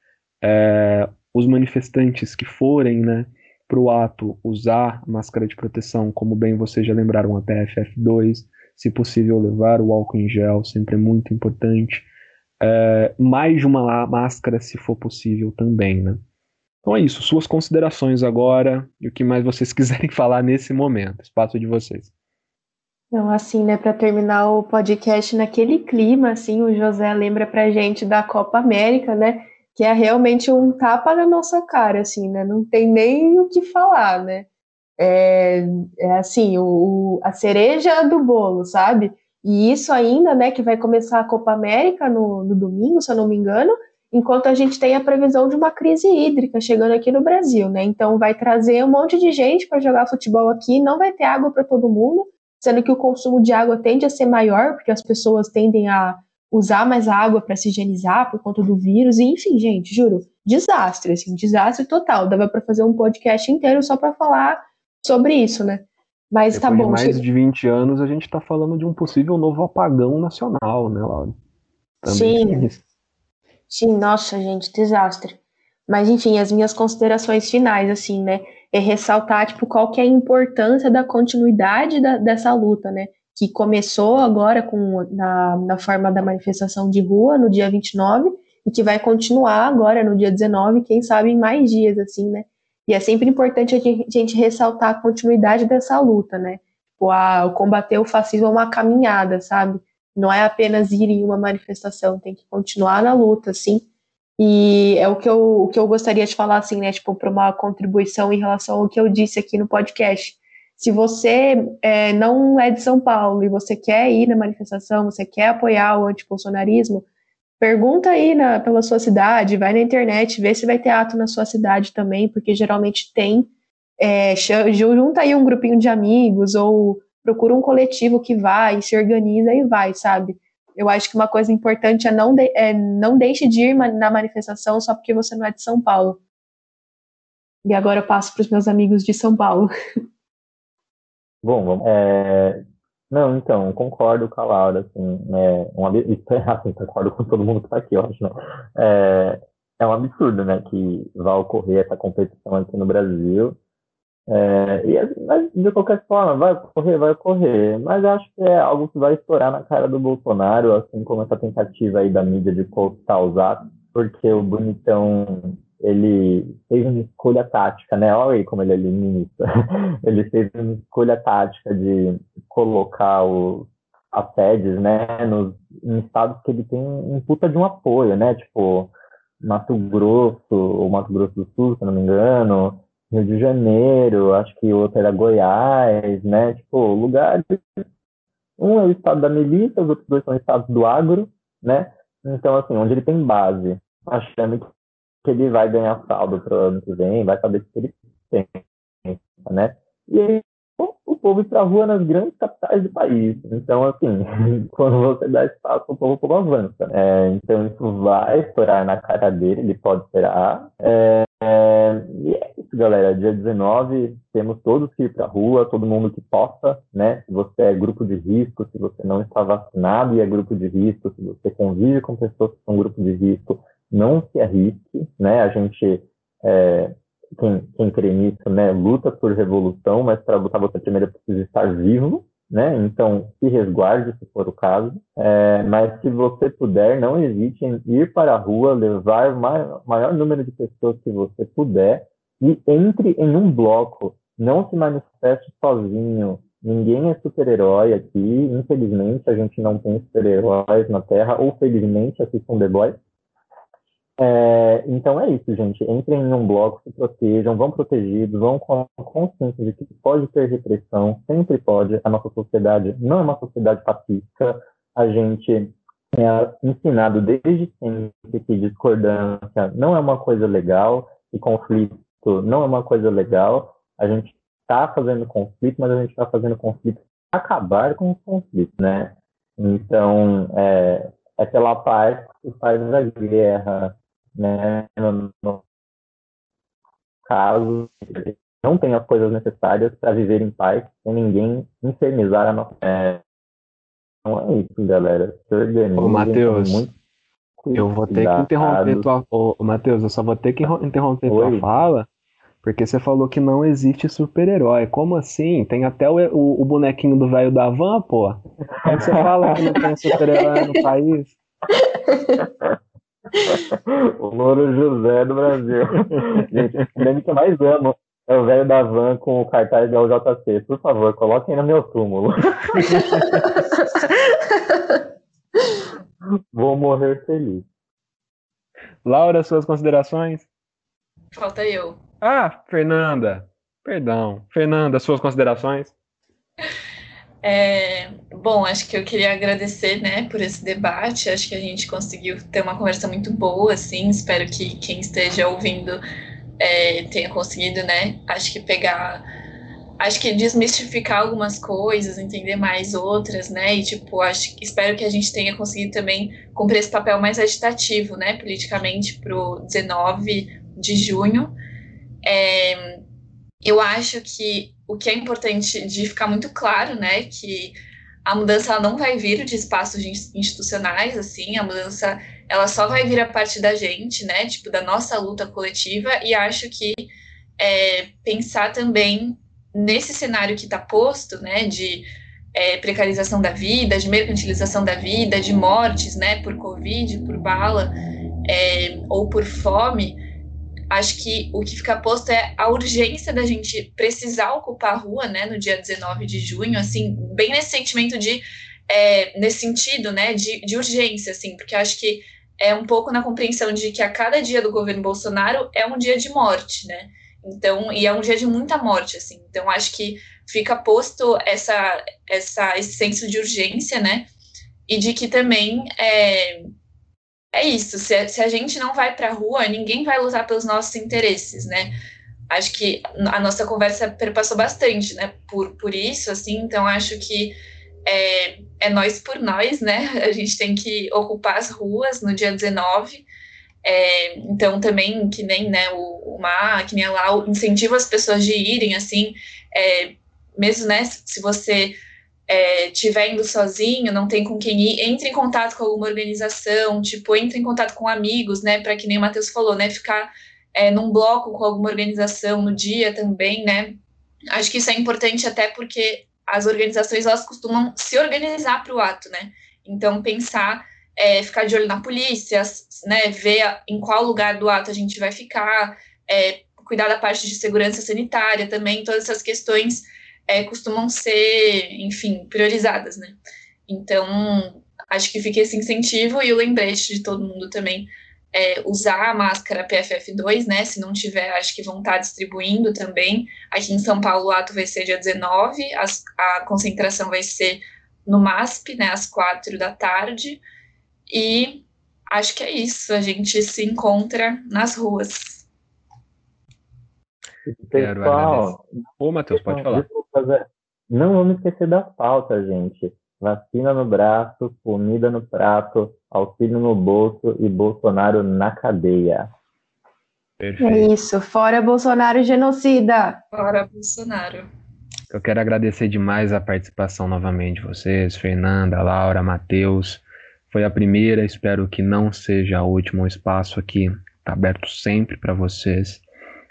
É, os manifestantes que forem né, para o ato usar máscara de proteção, como bem vocês já lembraram, a PFF2, se possível levar o álcool em gel, sempre é muito importante. É, mais de uma máscara, se for possível, também. Né? Então é isso, suas considerações agora e o que mais vocês <laughs> quiserem falar nesse momento. Espaço de vocês. Então, assim, né, para terminar o podcast naquele clima, assim, o José lembra pra gente da Copa América, né, que é realmente um tapa na nossa cara, assim, né, não tem nem o que falar, né, é, é assim, o, a cereja do bolo, sabe, e isso ainda, né, que vai começar a Copa América no, no domingo, se eu não me engano, enquanto a gente tem a previsão de uma crise hídrica chegando aqui no Brasil, né? Então vai trazer um monte de gente para jogar futebol aqui, não vai ter água para todo mundo, sendo que o consumo de água tende a ser maior, porque as pessoas tendem a usar mais água para se higienizar por conta do vírus, e enfim, gente, juro, desastre, assim, desastre total. Dava para fazer um podcast inteiro só para falar sobre isso, né? Mas Depois tá bom. De mais de 20 anos, a gente está falando de um possível novo apagão nacional, né, Laura? Também Sim. Sim, nossa, gente, desastre. Mas, enfim, as minhas considerações finais, assim, né? É ressaltar, tipo, qual que é a importância da continuidade da, dessa luta, né? Que começou agora com, na, na forma da manifestação de rua, no dia 29, e que vai continuar agora no dia 19, quem sabe em mais dias, assim, né? E é sempre importante a gente ressaltar a continuidade dessa luta, né? Tipo, a, combater o fascismo é uma caminhada, sabe? Não é apenas ir em uma manifestação, tem que continuar na luta, assim. E é o que eu, o que eu gostaria de falar, assim, né? Tipo, para uma contribuição em relação ao que eu disse aqui no podcast. Se você é, não é de São Paulo e você quer ir na manifestação, você quer apoiar o antibolsonarismo, pergunta aí na, pela sua cidade, vai na internet, vê se vai ter ato na sua cidade também, porque geralmente tem. É, junta aí um grupinho de amigos ou procura um coletivo que vai, se organiza e vai, sabe? Eu acho que uma coisa importante é não, de, é, não deixe de ir na manifestação só porque você não é de São Paulo. E agora eu passo para os meus amigos de São Paulo. <laughs> Bom, é... não, então, concordo com a Laura, assim, <laughs> é um assim, concordo com todo mundo que está aqui, eu acho, né? É, é um absurdo, né, que vai ocorrer essa competição aqui no Brasil, é, e, mas, de qualquer forma, vai ocorrer, vai ocorrer. Mas acho que é algo que vai estourar na cara do Bolsonaro, assim como essa tentativa aí da mídia de atos, porque o Bonitão, ele fez uma escolha tática, né? Olha aí como ele é leninista. <laughs> ele fez uma escolha tática de colocar o, as sedes, né, nos, em estados que ele tem um puta de um apoio, né? Tipo, Mato Grosso, ou Mato Grosso do Sul, se não me engano, Rio de Janeiro, acho que outro era Goiás, né? Tipo, lugares. Um é o estado da milícia, os outros dois são estados do agro, né? Então, assim, onde ele tem base, achando que ele vai ganhar saldo para o ano que vem, vai saber que ele tem, né? E aí, o povo ir para a rua nas grandes capitais do país. Então, assim, <laughs> quando você dá espaço o povo, o povo avança. É, então, isso vai estourar na cara dele, ele pode esperar. É, é, e é isso, galera. Dia 19, temos todos que ir para a rua, todo mundo que possa, né? Se você é grupo de risco, se você não está vacinado e é grupo de risco, se você convive com pessoas que são grupo de risco, não se arrisque, né? A gente é, quem, quem crê nisso, né, luta por revolução, mas para lutar você primeiro precisa estar vivo, né? Então, se resguarde, se for o caso. É, mas se você puder, não hesite em ir para a rua, levar o maior, maior número de pessoas que você puder e entre em um bloco. Não se manifeste sozinho. Ninguém é super-herói aqui. Infelizmente, a gente não tem super-heróis na Terra, ou felizmente, assistam The Boys. É, então é isso, gente. Entrem em um bloco, se protejam, vão protegidos, vão com a consciência de que pode ter repressão, sempre pode. A nossa sociedade não é uma sociedade pacífica. A gente é ensinado desde sempre que discordância não é uma coisa legal e conflito não é uma coisa legal. A gente está fazendo conflito, mas a gente está fazendo conflito para acabar com o conflito, né? Então, é, é pela paz que faz a guerra, né, no, no caso, não tem as coisas necessárias para viver em paz, sem ninguém infernizar a nossa. É, então é isso, galera. Se organizem. Ô, Matheus, eu vou ter que interromper tua. Ô, Matheus, eu só vou ter que interromper Oi? tua fala. Porque você falou que não existe super-herói. Como assim? Tem até o, o, o bonequinho do velho da van, pô. Como você fala que não tem super-herói no país? <laughs> o Louro José do Brasil. Gente, o meme que eu mais amo é o velho da van com o cartaz da UJC. Por favor, coloquem no meu túmulo. <laughs> Vou morrer feliz. Laura, suas considerações? Falta eu. Ah, Fernanda. Perdão. Fernanda, suas considerações? <laughs> É, Bom, acho que eu queria agradecer, né, por esse debate. Acho que a gente conseguiu ter uma conversa muito boa, assim. Espero que quem esteja ouvindo é, tenha conseguido, né, acho que pegar, acho que desmistificar algumas coisas, entender mais outras, né, e tipo, acho, espero que a gente tenha conseguido também cumprir esse papel mais agitativo, né, politicamente pro 19 de junho. É, eu acho que o que é importante de ficar muito claro, né, que a mudança não vai vir de espaços institucionais, assim, a mudança ela só vai vir a partir da gente, né, tipo, da nossa luta coletiva, e acho que é, pensar também nesse cenário que está posto, né, de é, precarização da vida, de mercantilização da vida, de mortes, né, por Covid, por bala, é, ou por fome, acho que o que fica posto é a urgência da gente precisar ocupar a rua, né, no dia 19 de junho, assim, bem nesse sentimento de, é, nesse sentido, né, de, de urgência, assim, porque acho que é um pouco na compreensão de que a cada dia do governo Bolsonaro é um dia de morte, né, então, e é um dia de muita morte, assim, então acho que fica posto essa, essa, esse senso de urgência, né, e de que também é, é isso. Se a, se a gente não vai para a rua, ninguém vai lutar pelos nossos interesses, né? Acho que a nossa conversa perpassou bastante, né? Por, por isso, assim. Então, acho que é, é nós por nós, né? <laughs> A gente tem que ocupar as ruas no dia 19. É, então, também, que nem né, o, o que nem lá, incentiva as pessoas de irem, assim, é, mesmo, né, se você é, tiver indo sozinho, não tem com quem ir, entre em contato com alguma organização, tipo, entre em contato com amigos, né, para que nem o Matheus falou, né, ficar é, num bloco com alguma organização no dia também, né, acho que isso é importante até porque as organizações, elas costumam se organizar para o ato, né, então pensar, é, ficar de olho na polícia, né, ver em qual lugar do ato a gente vai ficar, é, cuidar da parte de segurança sanitária também, todas essas questões é, costumam ser, enfim, priorizadas, né? Então, acho que fica esse incentivo e o lembrete de todo mundo também é, usar a máscara PFF2, né? Se não tiver, acho que vão estar distribuindo também. Aqui em São Paulo, o ato vai ser dia 19, as, a concentração vai ser no MASP, né? Às quatro da tarde. E acho que é isso. A gente se encontra nas ruas. Pessoal, Ô, Matheus, pode falar. Não vamos esquecer das pautas, gente. Vacina no braço, comida no prato, auxílio no bolso e Bolsonaro na cadeia. Perfeito. É isso. Fora Bolsonaro genocida. Fora Bolsonaro. Eu quero agradecer demais a participação novamente de vocês, Fernanda, Laura, Matheus. Foi a primeira, espero que não seja a última. O espaço aqui está aberto sempre para vocês.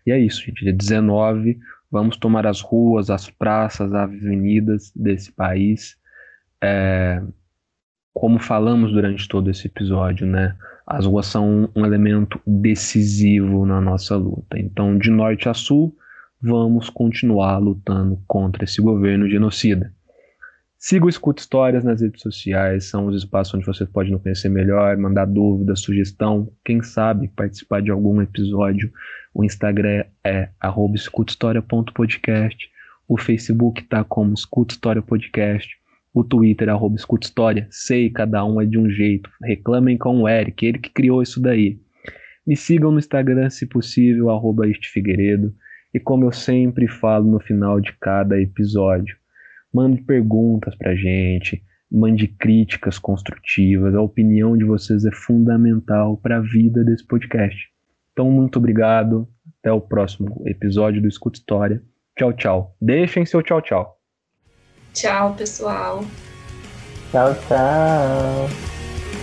E é isso, gente. Dia 19, vamos tomar as ruas, as praças, as avenidas desse país. É, como falamos durante todo esse episódio, né? As ruas são um elemento decisivo na nossa luta. Então, de norte a sul, vamos continuar lutando contra esse governo genocida. Siga o Escuta Histórias nas redes sociais, são os espaços onde você pode nos conhecer melhor, mandar dúvida, sugestão, quem sabe participar de algum episódio. O Instagram é escutahistoria.podcast, o Facebook está como Escuta História Podcast, o Twitter arroba Escuta História. Sei, cada um é de um jeito. Reclamem com o Eric, ele que criou isso daí. Me sigam no Instagram, se possível, arroba Figueiredo. E como eu sempre falo no final de cada episódio, Mande perguntas pra gente, mande críticas construtivas. A opinião de vocês é fundamental para a vida desse podcast. Então, muito obrigado. Até o próximo episódio do Escuta História. Tchau, tchau. Deixem seu tchau, tchau. Tchau, pessoal. Tchau, tchau.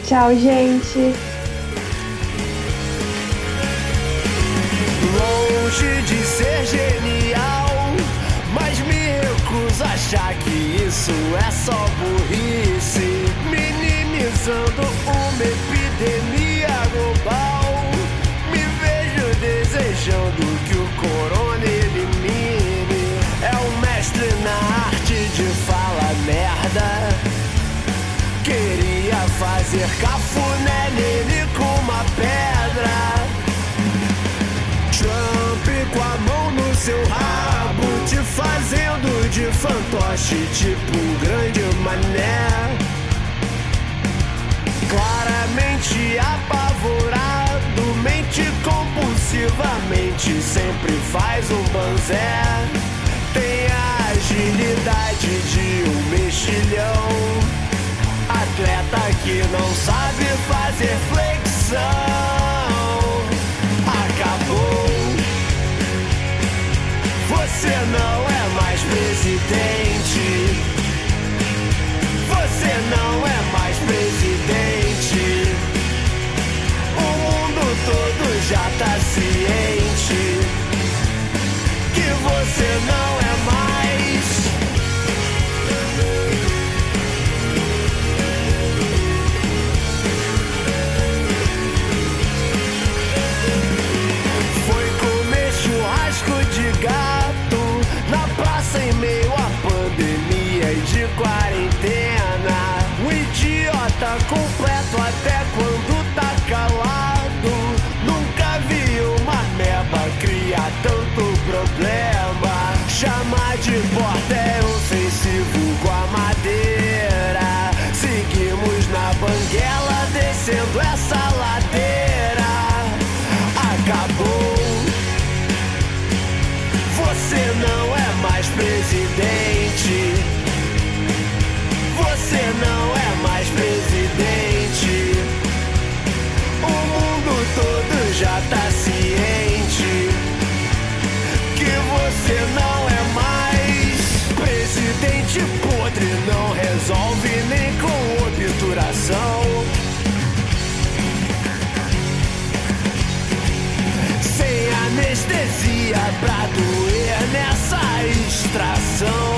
Tchau, gente. Longe de ser genial achar que isso é só burrice, fantoche tipo um grande mané. Claramente apavorado, mente compulsivamente, sempre faz um banzé. Tem a agilidade de um mexilhão, atleta que não sabe fazer flexão. Acabou, você não é mais presidente. Você não problema. Chamar de porta pra doer nessa extração.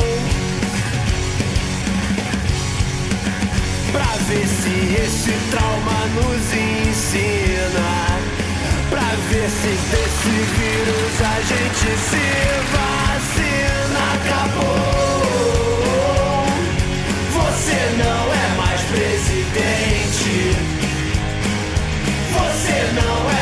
Pra ver se esse trauma nos ensina. Pra ver se desse vírus a gente se vacina. Acabou. Você não é mais presidente. Você não é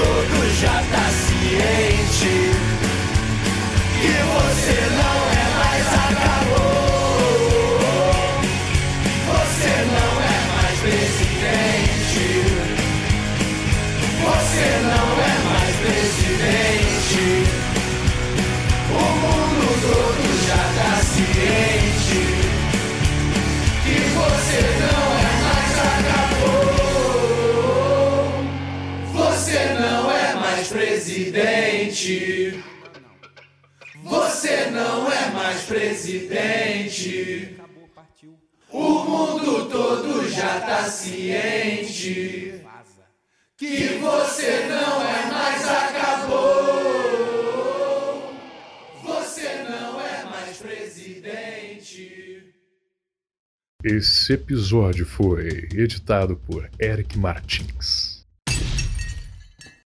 todo já tá ciente que você não Você não é mais presidente. O mundo todo já tá ciente que você não é mais acabou. Você não é mais presidente. Esse episódio foi editado por Eric Martins.